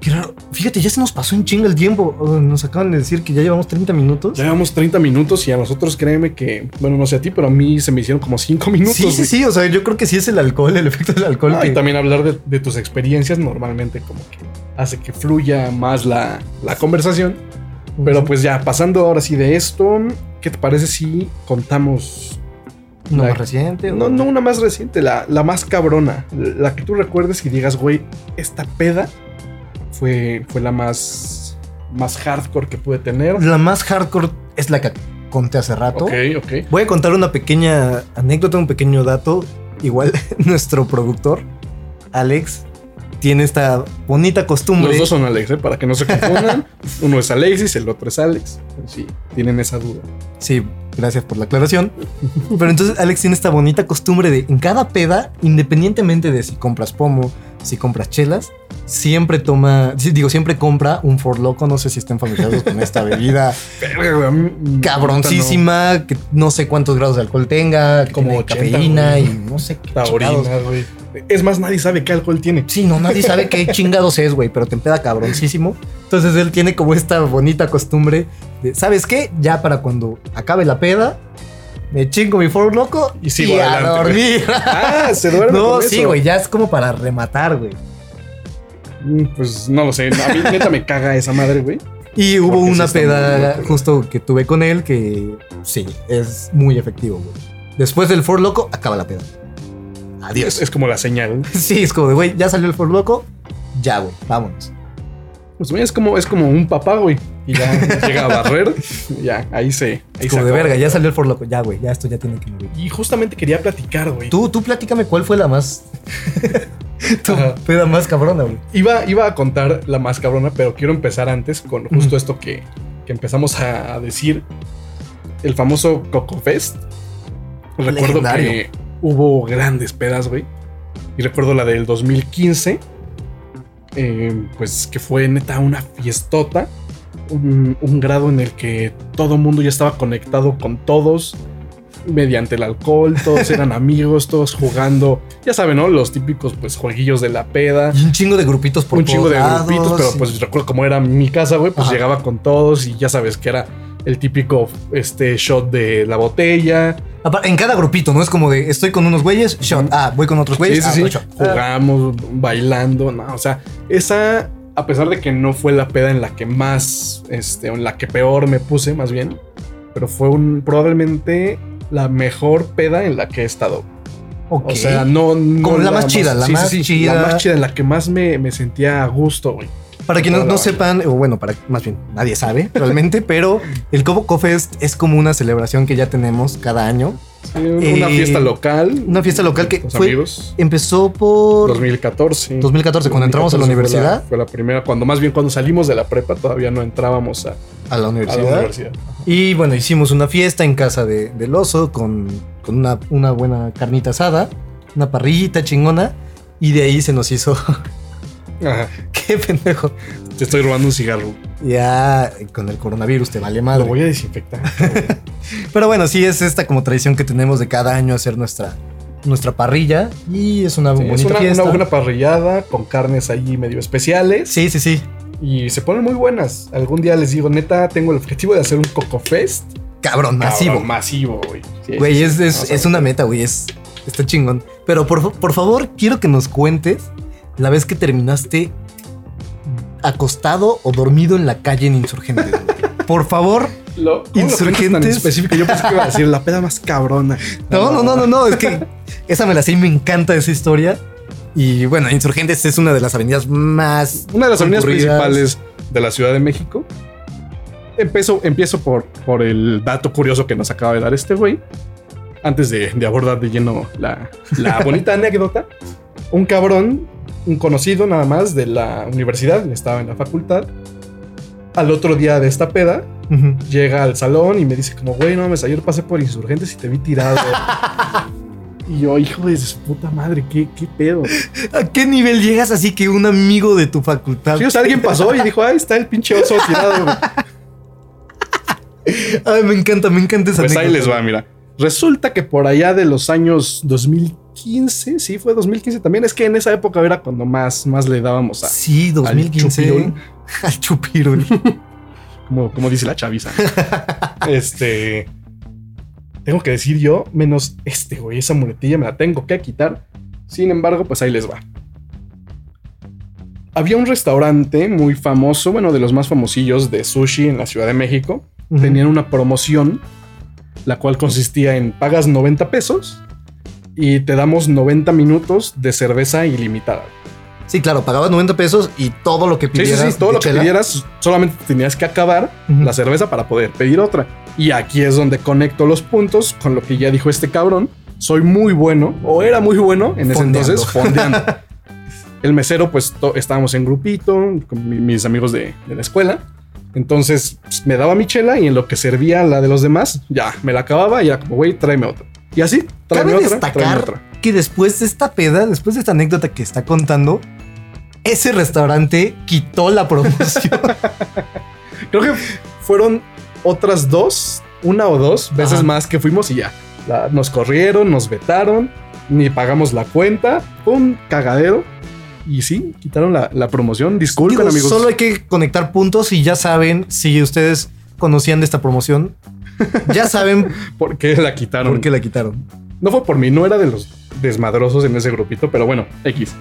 Qué raro. Fíjate, ya se nos pasó en chinga el tiempo. Nos acaban de decir que ya llevamos 30 minutos. Ya llevamos 30 minutos y a nosotros créeme que, bueno, no sé a ti, pero a mí se me hicieron como 5 minutos. sí, sí, sí. O sea, yo creo que sí es el alcohol, el efecto del alcohol. Ah, que- y también hablar de, de tus experiencias normalmente como que hace que fluya más la, la conversación. Pero pues ya, pasando ahora sí de esto, ¿qué te parece si contamos... ¿Uno la- más reciente? No, no una más reciente, la, la más cabrona, la que tú recuerdes y digas, güey, esta peda fue, fue la más, más hardcore que pude tener. La más hardcore es la que conté hace rato. Ok, ok. Voy a contar una pequeña anécdota, un pequeño dato. Igual (laughs) nuestro productor, Alex, tiene esta bonita costumbre. Los dos son Alex, ¿eh? para que no se confundan. (laughs) Uno es Alexis, el otro es Alex. Sí, tienen esa duda. Sí, gracias por la aclaración. (laughs) Pero entonces Alex tiene esta bonita costumbre de en cada peda, independientemente de si compras pomo, si compras chelas, siempre toma, digo, siempre compra un For Loco. No sé si estén familiarizados con esta bebida (laughs) cabroncísima, que no sé cuántos grados de alcohol tenga, Como tiene 80, cafeína y no sé qué orina, güey. Es más, nadie sabe qué alcohol tiene. Sí, no, nadie sabe qué (laughs) chingados es, güey, pero te empeda cabroncísimo. Entonces él tiene como esta bonita costumbre de, ¿sabes qué? Ya para cuando acabe la peda, me chingo mi for loco Y sigo a adelante, dormir. (laughs) Ah, se duerme no, con sí, eso. güey, ya es como para rematar, güey. Mm, Pues no lo sé. A mí neta me caga esa madre, güey. Y hubo Porque una peda loco. justo que tuve con él que sí, es muy efectivo, güey. Después del for loco, acaba la peda. Adiós. Es, es como la señal. (laughs) Sí, es como de, güey, ya salió el for loco, ya, güey, vámonos. Pues güey, es como, es como un papá, güey. Y ya llega a barrer. (laughs) Ya, ahí se. Ahí se de verga, ya salió el for loco, ya, güey, ya esto ya tiene que morir. Y justamente quería platicar, güey. Tú, tú platícame cuál fue la más. (laughs) tu peda más cabrona, güey. Iba, iba a contar la más cabrona, pero quiero empezar antes con justo esto que, que empezamos a, a decir. El famoso Coco Fest. Recuerdo Legendario. que hubo grandes pedas, güey. Y recuerdo la del 2015. eh, pues que fue neta una fiestota. Un, un grado en el que todo el mundo ya estaba conectado con todos. Mediante el alcohol, todos (laughs) eran amigos, todos jugando. Ya saben, ¿no? Los típicos pues jueguillos de la peda Y un chingo de grupitos por un chingo de lados, grupitos, pero pues recuerdo como era mi casa, güey, pues Ajá. llegaba con todos y ya sabes que era el típico este shot de la botella. En cada grupito, ¿no? Es como de estoy con unos güeyes, shot. Ah, voy con otros güeyes. sí, sí, ah, sí. shot. Jugamos, bailando, no, o sea, esa a pesar de que no fue la peda en la que más este en la que peor me puse, más bien, pero fue un probablemente la mejor peda en la que he estado. ok. O sea, no, no Como la más chida, la más chida. La más chida, en la que más me, me sentía a gusto, güey. para quienes no sepan, o bueno, para más bien nadie sabe (laughs) realmente, pero el Cobo Fest es como una celebración que ya tenemos cada año. Sí, una Eh, fiesta local. Una fiesta local que fue, amigos. empezó por 2014. 2014, cuando entramos a la 2014 fue universidad. Fue la, primera, cuando más bien cuando salimos de la prepa todavía no entrábamos a, a la a universidad. la universidad. Y bueno, hicimos una fiesta en casa de, del oso con, con una, una buena carnita asada, una parrillita chingona. Y de ahí se nos hizo. Ajá. (laughs) Qué pendejo. Te estoy robando un cigarro. Ya con el coronavirus te vale madre. Lo voy a desinfectar. (laughs) Pero bueno, sí es esta como tradición que tenemos de cada año hacer nuestra, nuestra parrilla. Y es una Sí, bonita es una, fiesta. una buena parrillada con carnes ahí medio especiales. Sí, sí, sí. Y se ponen muy buenas. Algún día les digo, neta, tengo el objetivo de hacer un Coco Fest. Cabrón, masivo. Cabrón, masivo, güey. Sí, Güey, sí, es, es- una meta, güey. Es, está chingón. Pero por, por favor, quiero que nos cuentes la vez que terminaste acostado o dormido en la calle en Insurgentes. Por favor. Lo, ¿cómo lo tan Insurgentes. específico. Yo pensé que iba a decir la peda más cabrona. No, no, no, no, no. Es que esa me la sé y me encanta esa historia. Y bueno, Insurgentes es una de las avenidas más. Una de las avenidas principales de la Ciudad de México. Empiezo, empiezo por, por el dato curioso que nos acaba de dar este güey. Antes de, de abordar de lleno la, la bonita (laughs) anécdota. Un cabrón, un conocido nada más de la universidad, estaba en la facultad. Al otro día de esta peda, llega al salón y me dice como, güey, no mames, ayer pasé por insurgentes y te vi tirado. (laughs) y yo, hijo de su puta madre, ¿qué, qué pedo? ¿A qué nivel llegas así que un amigo de tu facultad? Sí, o sea, alguien pasó y dijo, ahí está el pinche oso tirado. güey". (laughs) Ay, me encanta, me encanta esa Pues ahí les va, mira. Resulta que por allá de los años 2015, sí, fue 2015 también. Es que en esa época era cuando más, más le dábamos a, Sí, 2015. chupirul. (laughs) Al chupirul. (laughs) como, como dice la chaviza. este. Tengo que decir yo, menos este, güey, esa muletilla me la tengo que quitar. Sin embargo, pues ahí les va. Había un restaurante muy famoso, bueno, de los más famosillos de sushi en la Ciudad de México. Tenían una promoción, la cual consistía en pagas 90 pesos y te damos 90 minutos de cerveza ilimitada. Sí, claro, pagabas 90 pesos y todo lo que Sí, sí, pidieras. sí, todo lo que chela. pidieras, solamente tenías que acabar la cerveza para poder pedir otra. Y aquí es donde conecto los puntos con lo que ya dijo este cabrón. Soy muy bueno, o era muy bueno en ese Fondeando. entonces, fondeando. (laughs) El mesero, pues estábamos en grupito con mi- mis amigos de, de la escuela. Entonces pues, me daba mi chela y en lo que servía la de los demás, ya me la acababa y era como, güey, tráeme otra. Y así, Cabe otra, destacar que después de esta peda, después de esta anécdota que está contando, ese restaurante quitó la promoción. (laughs) Creo que fueron otras dos, una o dos veces Ajá. más que fuimos y ya. La- nos corrieron, nos vetaron, ni pagamos la cuenta. Fue un cagadero. Y sí, quitaron la, la promoción. Disculpen, Digo, amigos. Solo hay que conectar puntos y ya saben si ustedes conocían de esta promoción. Ya saben (laughs) ¿Por qué la quitaron? por qué la quitaron. No fue por mí, no era de los desmadrosos en ese grupito, pero bueno, X.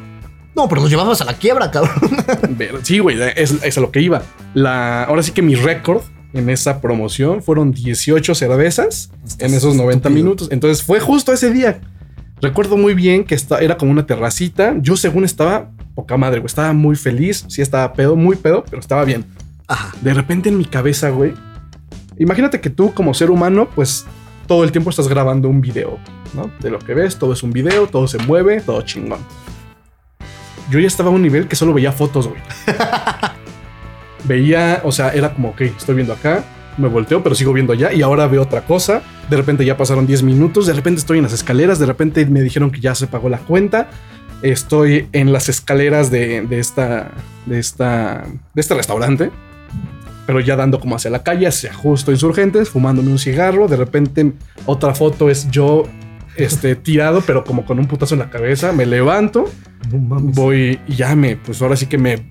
No, pero nos llevamos a la quiebra, cabrón. (laughs) Pero sí, güey, es, es a lo que iba. La, ahora sí que mi récord en esa promoción fueron 18 cervezas en esos 90 estúpido. minutos. Entonces fue justo ese día. Recuerdo muy bien que esta, era como una terracita. Yo según estaba poca madre, güey. Estaba muy feliz. Sí estaba pedo, muy pedo, pero estaba bien. Ajá. De repente en mi cabeza, güey. Imagínate que tú como ser humano, pues todo el tiempo estás grabando un video, ¿no? De lo que ves, todo es un video, todo se mueve, todo chingón. Yo ya estaba a un nivel que solo veía fotos, güey. (laughs) veía, o sea, era como, ok, estoy viendo acá, me volteo, pero sigo viendo allá y ahora veo otra cosa. De repente ya pasaron 10 minutos, de repente estoy en las escaleras, de repente me dijeron que ya se pagó la cuenta. Estoy en las escaleras de, de esta, de esta, de este restaurante, pero ya dando como hacia la calle, hacia justo insurgentes, fumándome un cigarro. De repente otra foto es yo, este, (laughs) tirado, pero como con un putazo en la cabeza. Me levanto, No voy y ya me, pues ahora sí que me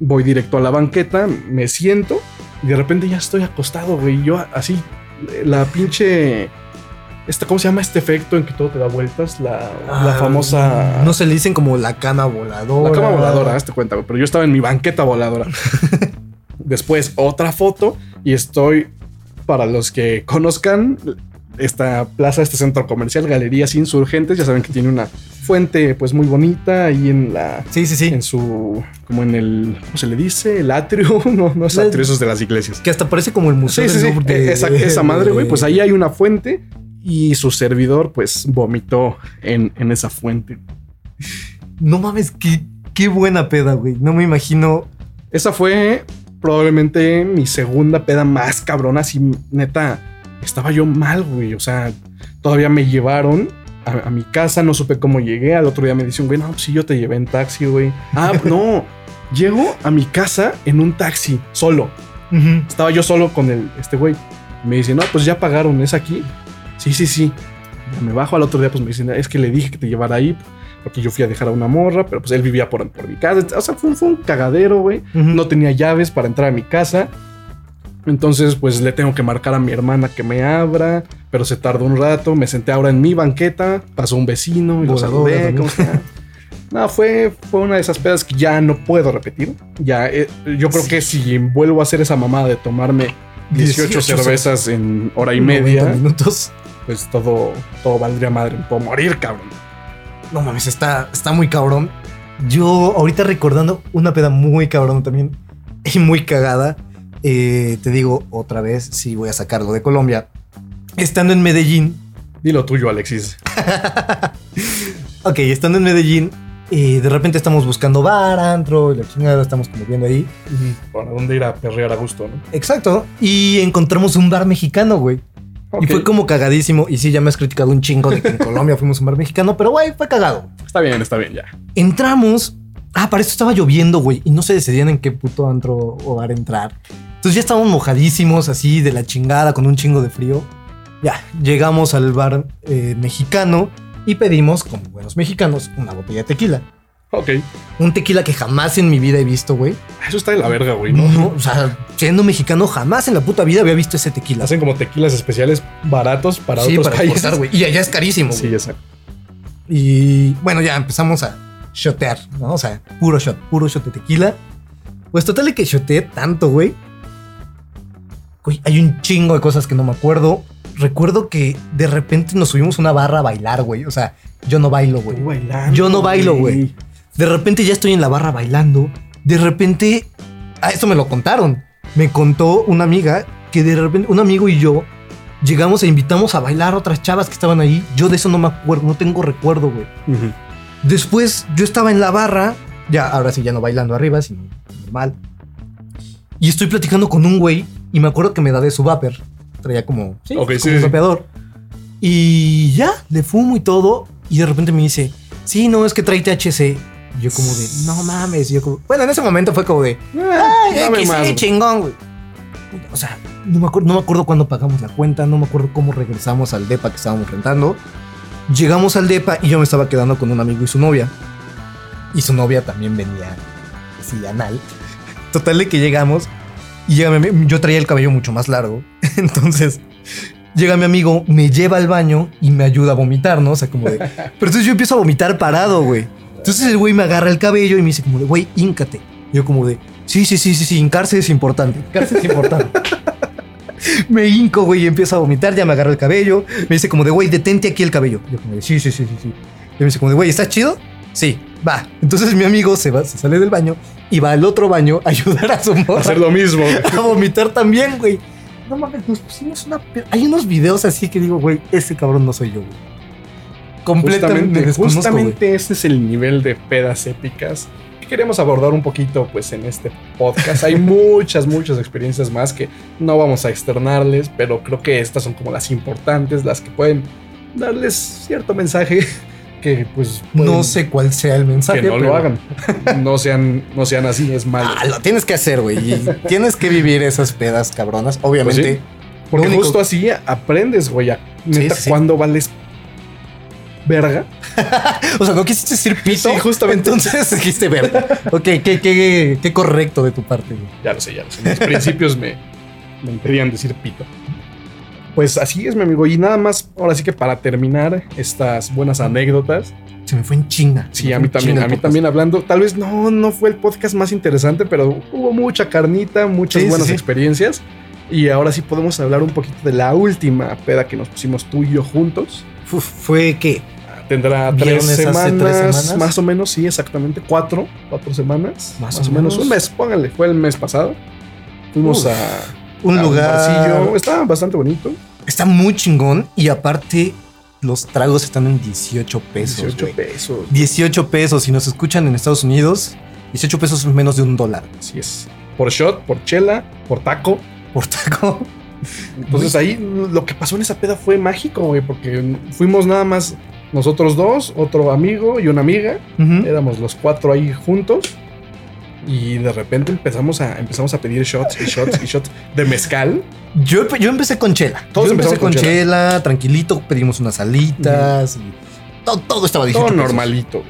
voy directo a la banqueta, me siento y de repente ya estoy acostado, güey. Yo así, la pinche. Este, ¿Cómo se llama este efecto en que todo te da vueltas? La, la Ah, famosa. No se le dicen como la cama voladora. La cama voladora, hazte cuenta, güey. Pero yo estaba en mi banqueta voladora. (laughs) Después, otra foto y estoy, para los que conozcan, esta plaza, este centro comercial, Galerías Insurgentes, ya saben que tiene una fuente, pues muy bonita ahí en la. Sí, sí, sí. En su. Como en el. ¿Cómo se le dice? El atrio. (laughs) No, no es atrio, eso es de las iglesias. Que hasta parece como el museo Sí, sí, sí. Louvre de- esa, esa madre, güey. Pues ahí hay una fuente y su servidor pues vomitó en, en esa fuente. No mames, qué, qué buena peda, güey. No me imagino. Esa fue probablemente mi segunda peda más cabrona. Así, neta, estaba yo mal, güey. O sea, todavía me llevaron a, a mi casa, no supe cómo llegué. Al otro día me dicen, güey, no, pues sí, yo te llevé en taxi, güey. Ah, (laughs) no. Llego a mi casa en un taxi, solo. Estaba yo solo con el, este güey. Me dice, no, pues ya pagaron, ¿es aquí? Sí, sí, sí. Ya me bajo al otro día, pues me dicen, es que le dije que te llevara ahí, porque yo fui a dejar a una morra, pero pues él vivía por, por mi casa. O sea, fue, fue un cagadero, güey. Ujú. No tenía llaves para entrar a mi casa. Entonces, pues le tengo que marcar a mi hermana que me abra, pero se tardó un rato. Me senté ahora en mi banqueta, pasó un vecino y lo saludé. No, fue, fue una de esas pedas que ya no puedo repetir. Ya, eh, yo creo que si vuelvo a hacer esa mamada de tomarme 18, 18 cervezas en hora y 90 media, minutos. pues todo, todo valdría madre. Puedo morir, cabrón. No mames, está, está muy cabrón. Yo ahorita recordando una peda muy cabrón también (laughs) y muy cagada. eh, te digo otra vez, si voy a sacarlo de Colombia. Estando en Medellín, Dilo tuyo, Alexis. (laughs) ok, estando en Medellín, eh, de repente estamos buscando bar, antro, y la chingada, estamos como viendo ahí. ¿Para dónde ir a perrear a gusto, no? Exacto. Y encontramos un bar mexicano, güey. Y fue como cagadísimo. Y sí, ya me has criticado un chingo de que en (laughs) Colombia fuimos a un bar mexicano, pero güey, fue cagado. Está bien, está bien, ya. Entramos. Ah, para esto estaba lloviendo, güey. Y no se decidían en qué puto antro o bar entrar. Entonces ya estábamos mojadísimos, así de la chingada, con un chingo de frío. Ya, llegamos al bar eh, mexicano y pedimos, como buenos mexicanos, una botella de tequila. Ok. Un tequila que jamás en mi vida he visto, güey. Eso está de la verga, güey, ¿no? No, o sea, siendo mexicano, jamás en la puta vida había visto ese tequila. Hacen como tequilas especiales baratos para sí, otros para países. exportar, güey. Y allá es carísimo, güey. Sí, exacto. Y bueno, ya empezamos a shotear, ¿no? O sea, puro shot, puro shot de tequila. Pues total de que shoteé tanto, güey. Güey, hay un chingo de cosas que no me acuerdo. Recuerdo que de repente nos subimos a una barra a bailar, güey. O sea, yo no bailo, güey. Bailando, Yo no bailo, güey. De repente ya estoy en la barra bailando. De repente, ah, esto me lo contaron. Me contó una amiga que de repente un amigo y yo llegamos e invitamos a bailar a otras chavas que estaban ahí. Yo de eso no me acuerdo, no tengo recuerdo, güey. Después yo estaba en la barra, ya ahora sí ya no bailando arriba, sino normal. Y estoy platicando con un güey y me acuerdo que me da de su vapor. Traía como, sí, Ok, como sí, un vapeador. Y ya, le fumo y todo. Y de repente me dice, sí, no, es que trae THC. Y yo como de, no mames. Yo como, bueno, en ese momento fue como de, ay, güey. chingón, güey. O sea, no me, acuerdo, no me acuerdo cuándo pagamos la cuenta, no me acuerdo cómo regresamos al depa que estábamos rentando. Llegamos al depa y yo me estaba quedando con un amigo y su novia. Y su novia también venía así anal. Total de que llegamos y llega mi yo traía el cabello mucho más largo. (laughs) Entonces llega mi amigo, me lleva al baño y me ayuda a vomitar, ¿no? O sea, como de... Pero entonces yo empiezo a vomitar parado, güey. Entonces el güey me agarra el cabello y me dice como de, güey, híncate. Y yo como de, sí, sí, sí, sí, sí, hincarse es importante. Hincarse es importante. (laughs) me hinco, güey, y empiezo a vomitar, ya me agarra el cabello. Me dice como de, güey, detente aquí el cabello. Yo como de, sí, sí, sí, sí, sí. Y me dice como de, güey, ¿estás chido? Sí, va. Entonces mi amigo se va, se sale del baño y va al otro baño a ayudar a su (laughs) morra Hacer lo mismo. (laughs) a vomitar también, güey. No mames, nos pusimos una... Hay unos videos así que digo, güey, ese cabrón no soy yo, güey. Completamente Justamente, justamente ese es el nivel de pedas épicas que queremos abordar un poquito pues en este podcast. Hay (laughs) muchas, muchas experiencias más que no vamos a externarles, pero creo que estas son como las importantes, las que pueden darles cierto mensaje (laughs) que pues No sé cuál sea el mensaje. que no pero- lo hagan. No sean, no sean así, es malo. Ah, lo tienes que hacer, güey. (laughs) tienes que vivir esas pedas cabronas. Obviamente. Pues sí. Porque único- justo así aprendes, güey, a neta, sí, sí. cuando vales verga. (laughs) O sea, no quisiste decir pito. Sí, justamente. Entonces (laughs) dijiste verga. Ok, qué, qué, qué correcto de tu parte, güey. Ya lo sé, ya lo sé. Mis principios me, me impedían decir pito. Pues así es, mi amigo. Y nada más, ahora sí que para terminar estas buenas anécdotas. Se me fue en chinga. Sí, a mí también, a mí también hablando. Tal vez no, no fue el podcast más interesante, pero hubo mucha carnita, muchas Sí, sí, buenas sí. experiencias. Y ahora sí podemos hablar un poquito de la última peda que nos pusimos tú y yo juntos. Uf, fue que Tendrá tres semanas, más o menos, sí, exactamente. Cuatro, cuatro semanas. Más Más, o menos. menos. Un mes, póngale, fue el mes pasado. Fuimos Uf, a, un a lugar. barcillo. Estaba bastante bonito. Está muy chingón y aparte los tragos están en 18 pesos. 18 güey. pesos. 18 pesos. Si nos escuchan en Estados Unidos, 18 pesos es menos de un dólar Así es. Por shot, por chela, por taco. por taco. Entonces ahí lo que pasó en esa peda fue mágico, güey, porque fuimos nada más nosotros dos, otro amigo y una amiga. Éramos los cuatro ahí juntos. Y de repente empezamos a, empezamos a pedir shots y shots y shots de mezcal. Yo, yo empecé con chela. Todos yo empecé con con chela. tranquilito, pedimos unas alitas. y todo, todo estaba 18 Todo normalito.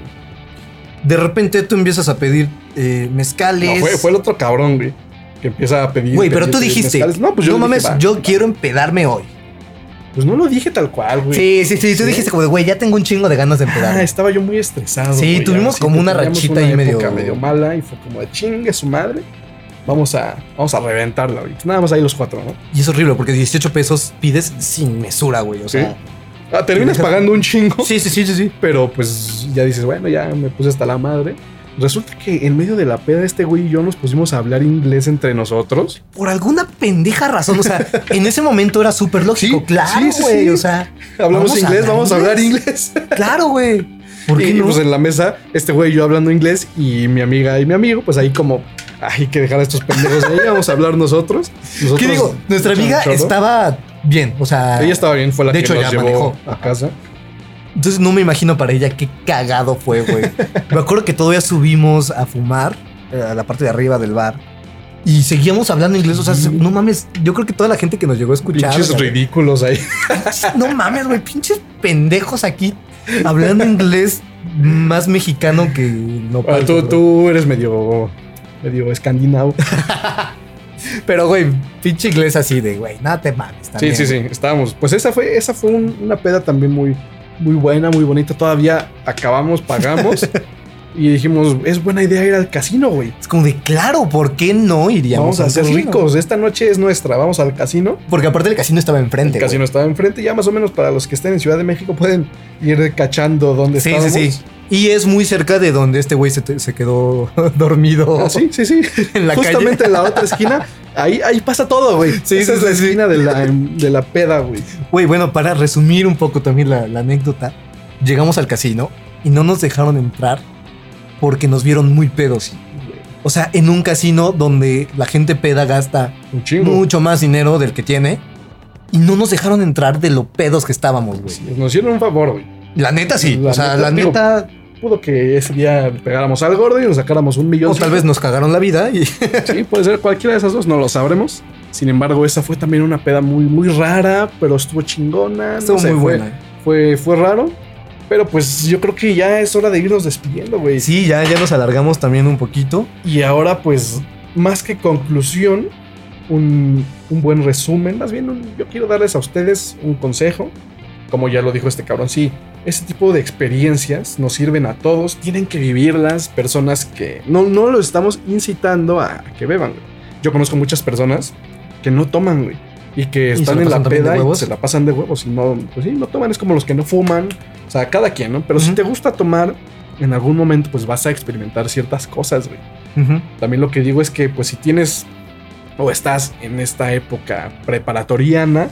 De repente tú empiezas a pedir eh, mezcales. No, fue, fue el otro cabrón, güey. Que empieza a pedir. Güey, pero pedir- tú dijiste, mezcales. No, pues yo no dije, mames, yo quiero empedarme hoy. Pues no lo dije tal cual, güey. Sí, sí, sí, tú ¿Sí? dijiste como de, güey, ya tengo un chingo de ganas de Ah, empedarme. estaba yo muy estresado. Sí, güey, tuvimos como una rachita ahí medio- medio mala y fue como de chingue su madre. Vamos a, vamos a reventarla, güey. Nada más ahí los cuatro, ¿no? Y es horrible porque 18 pesos pides sin mesura, güey. O sea, Ah, terminas pagando un chingo. sí, sí, sí, sí, sí. Pero pues ya dices, bueno, ya me puse hasta la madre. Resulta que en medio de la peda, este güey y yo nos pusimos a hablar inglés entre nosotros. Por alguna pendeja razón, o sea, (laughs) en ese momento era súper lógico. Sí, claro, sí, güey. sí. O sea, Hablamos Vamos inglés, vamos a hablar inglés. (laughs) claro, güey. ¿Por qué y no? pues en la mesa, este güey y yo hablando inglés y mi amiga y mi amigo, pues ahí como, hay que dejar a estos pendejos ahí, vamos a hablar nosotros. nosotros ¿Qué digo? Nuestra amiga estaba bien, o sea. Ella estaba bien, fue la De que hecho, nos ya llevó manejó. a casa. Entonces no me imagino para ella qué cagado fue, güey. (laughs) me acuerdo que todavía subimos a fumar eh, a la parte de arriba del bar. Y seguíamos hablando inglés, o sea, no mames, yo creo que toda la gente que nos llegó a escuchar. Pinches ridículos ahí. No mames, güey, pinches pendejos aquí hablando inglés más mexicano que no Ah, tú, tú eres medio, medio escandinavo. (laughs) Pero, güey, pinche inglés así de, güey, nada te mames. Sí, sí, sí, estábamos. Pues esa fue, esa fue un- una peda también muy, muy buena, muy bonita. Todavía acabamos, pagamos (laughs) y dijimos, es buena idea ir al casino, güey. Es como de, claro, ¿por qué no iríamos Vamos a ser ricos. Esta noche es nuestra. Vamos al casino. Porque aparte el casino estaba enfrente. El casino estaba enfrente. Ya más o menos para los que estén en Ciudad de México pueden ir cachando dónde Sí, estábamos. sí, sí. Y es muy cerca de donde este güey se, quedó (laughs) dormido. Ah, sí, sí, sí. (laughs) En la Justamente calle. en la otra esquina. Ahí, ahí pasa todo, güey. Sí, Esa sí, es la sí, esquina de la, de la peda, güey. Güey, bueno, para resumir un poco también la, la anécdota, llegamos al casino y no nos dejaron entrar porque nos vieron muy pedos. O sea, en un casino donde la gente peda gasta Un mucho más dinero del que tiene y no nos dejaron entrar de lo pedos que estábamos, güey. Nos hicieron un favor, güey. La neta sí. La o sea, neta, la digo, neta. Pudo que ese día pegáramos al gordo y nos sacáramos un millón. O tal vez nos cagaron la vida y. (laughs) Sí, puede ser cualquiera de esas dos, no lo sabremos. Sin embargo, esa fue también una peda muy, muy rara, pero estuvo chingona. no Estuvo sé, muy fue- buena. Fue, fue raro. Pero pues yo creo que ya es hora de irnos despidiendo, güey. Sí, ya, ya nos alargamos también un poquito. Y ahora, pues, más que conclusión, un, un buen resumen. Más bien, un- yo quiero darles a ustedes un consejo. Como ya lo dijo este cabrón, sí, ese tipo de experiencias nos sirven a todos. Tienen que vivirlas personas que no, no los estamos incitando a, a que beban. güey. Yo conozco muchas personas que no toman, güey. Y que están en la peda y se la pasan de huevos. Y no, pues sí, no toman. Es como los que no fuman. O sea, cada quien, ¿no? Pero si te gusta tomar, en algún momento, pues vas a experimentar ciertas cosas, güey. También lo que digo es que, pues, si tienes o estás en esta época preparatoriana,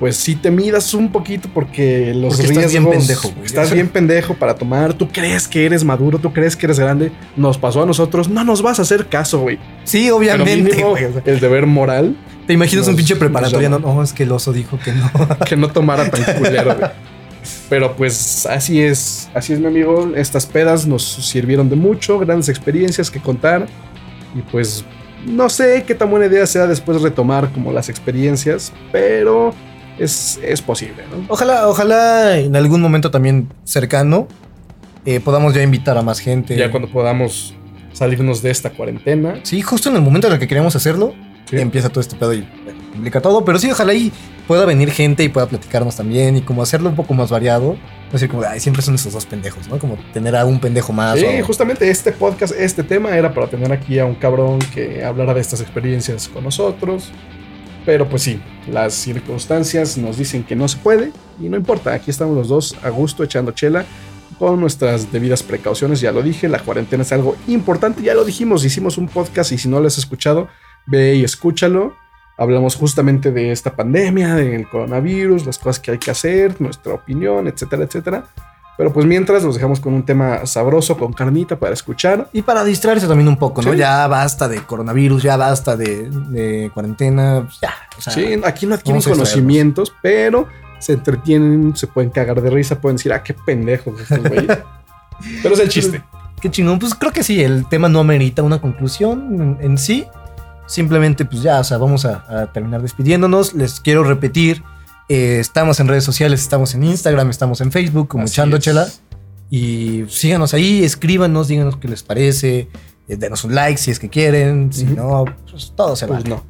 pues sí te midas un poquito porque los Porque riesgos. estás bien pendejo, güey. Estás bien (laughs) pendejo para tomar. Tú crees que eres maduro, tú crees que eres grande. Nos pasó a nosotros. No nos vas a hacer caso, güey. Sí, obviamente. mínimo, güey, el deber moral Te imaginas un pinche nos preparatoriano. llama. No, es que el oso dijo que no. (laughs) que no tomara tan (laughs) culero, güey. Pero pues así es, así es mi amigo. Estas pedas nos sirvieron de mucho, grandes experiencias que contar. Y pues no sé qué tan buena idea sea después retomar como las experiencias, pero es, es posible, ¿no? Ojalá, ojalá en algún momento también cercano eh, podamos ya invitar a más gente. Ya cuando podamos salirnos de esta cuarentena. Sí, justo en el momento en el que queríamos hacerlo, Sí. empieza todo este pedo y complica todo. Pero sí, ojalá y pueda venir gente y pueda platicarnos también y como hacerlo un poco más variado. No decir como, ay, siempre son esos dos pendejos, ¿no? Como tener a un pendejo más. Sí, o- justamente este podcast, este tema era para tener aquí a un cabrón que hablara de estas experiencias con nosotros. Pero pues sí, las circunstancias nos dicen que no se puede y no importa, aquí estamos los dos a gusto echando chela con nuestras debidas precauciones, ya lo dije, la cuarentena es algo importante, ya lo dijimos, hicimos un podcast y si no lo has escuchado, ve y escúchalo. Hablamos justamente de esta pandemia, del coronavirus, las cosas que hay que hacer, nuestra opinión, etcétera, etcétera. Pero pues mientras los dejamos con un tema sabroso, con carnita para escuchar. Y para distraerse también un poco, ¿no? Sí. Ya basta de coronavirus, ya basta de, de cuarentena, pues ya. O sea, sí, aquí no adquieren conocimientos, pero se entretienen, se pueden cagar de risa, pueden decir, ah, qué güeyes. (laughs) pero es el chiste. Qué chingón. Pues creo que sí, el tema no amerita una conclusión en, en sí. Simplemente, pues ya, o sea, vamos a, a terminar despidiéndonos. Les quiero repetir, eh, estamos en redes sociales, estamos en Instagram, estamos en Facebook como Así Echando es. Chela. Y síganos ahí, escríbanos, díganos qué les parece, eh, denos un like si es que quieren, si Ujú. no, pues todo se Pues vale. no.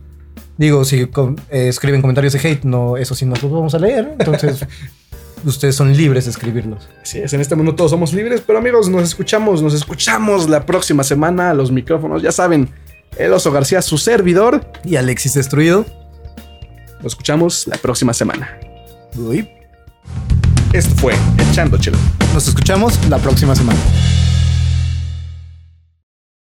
Digo, si com- eh, escriben comentarios de hate, no, eso sí no los vamos a leer, entonces (laughs) ustedes son libres de escribirlos. Así es, en este mundo todos somos libres, pero amigos, nos escuchamos, nos escuchamos la próxima semana a los micrófonos. Ya saben, el oso García, su servidor. Y Alexis Destruido. Nos escuchamos la próxima semana. Uy, Esto fue Echando Chela. nos escuchamos la próxima semana.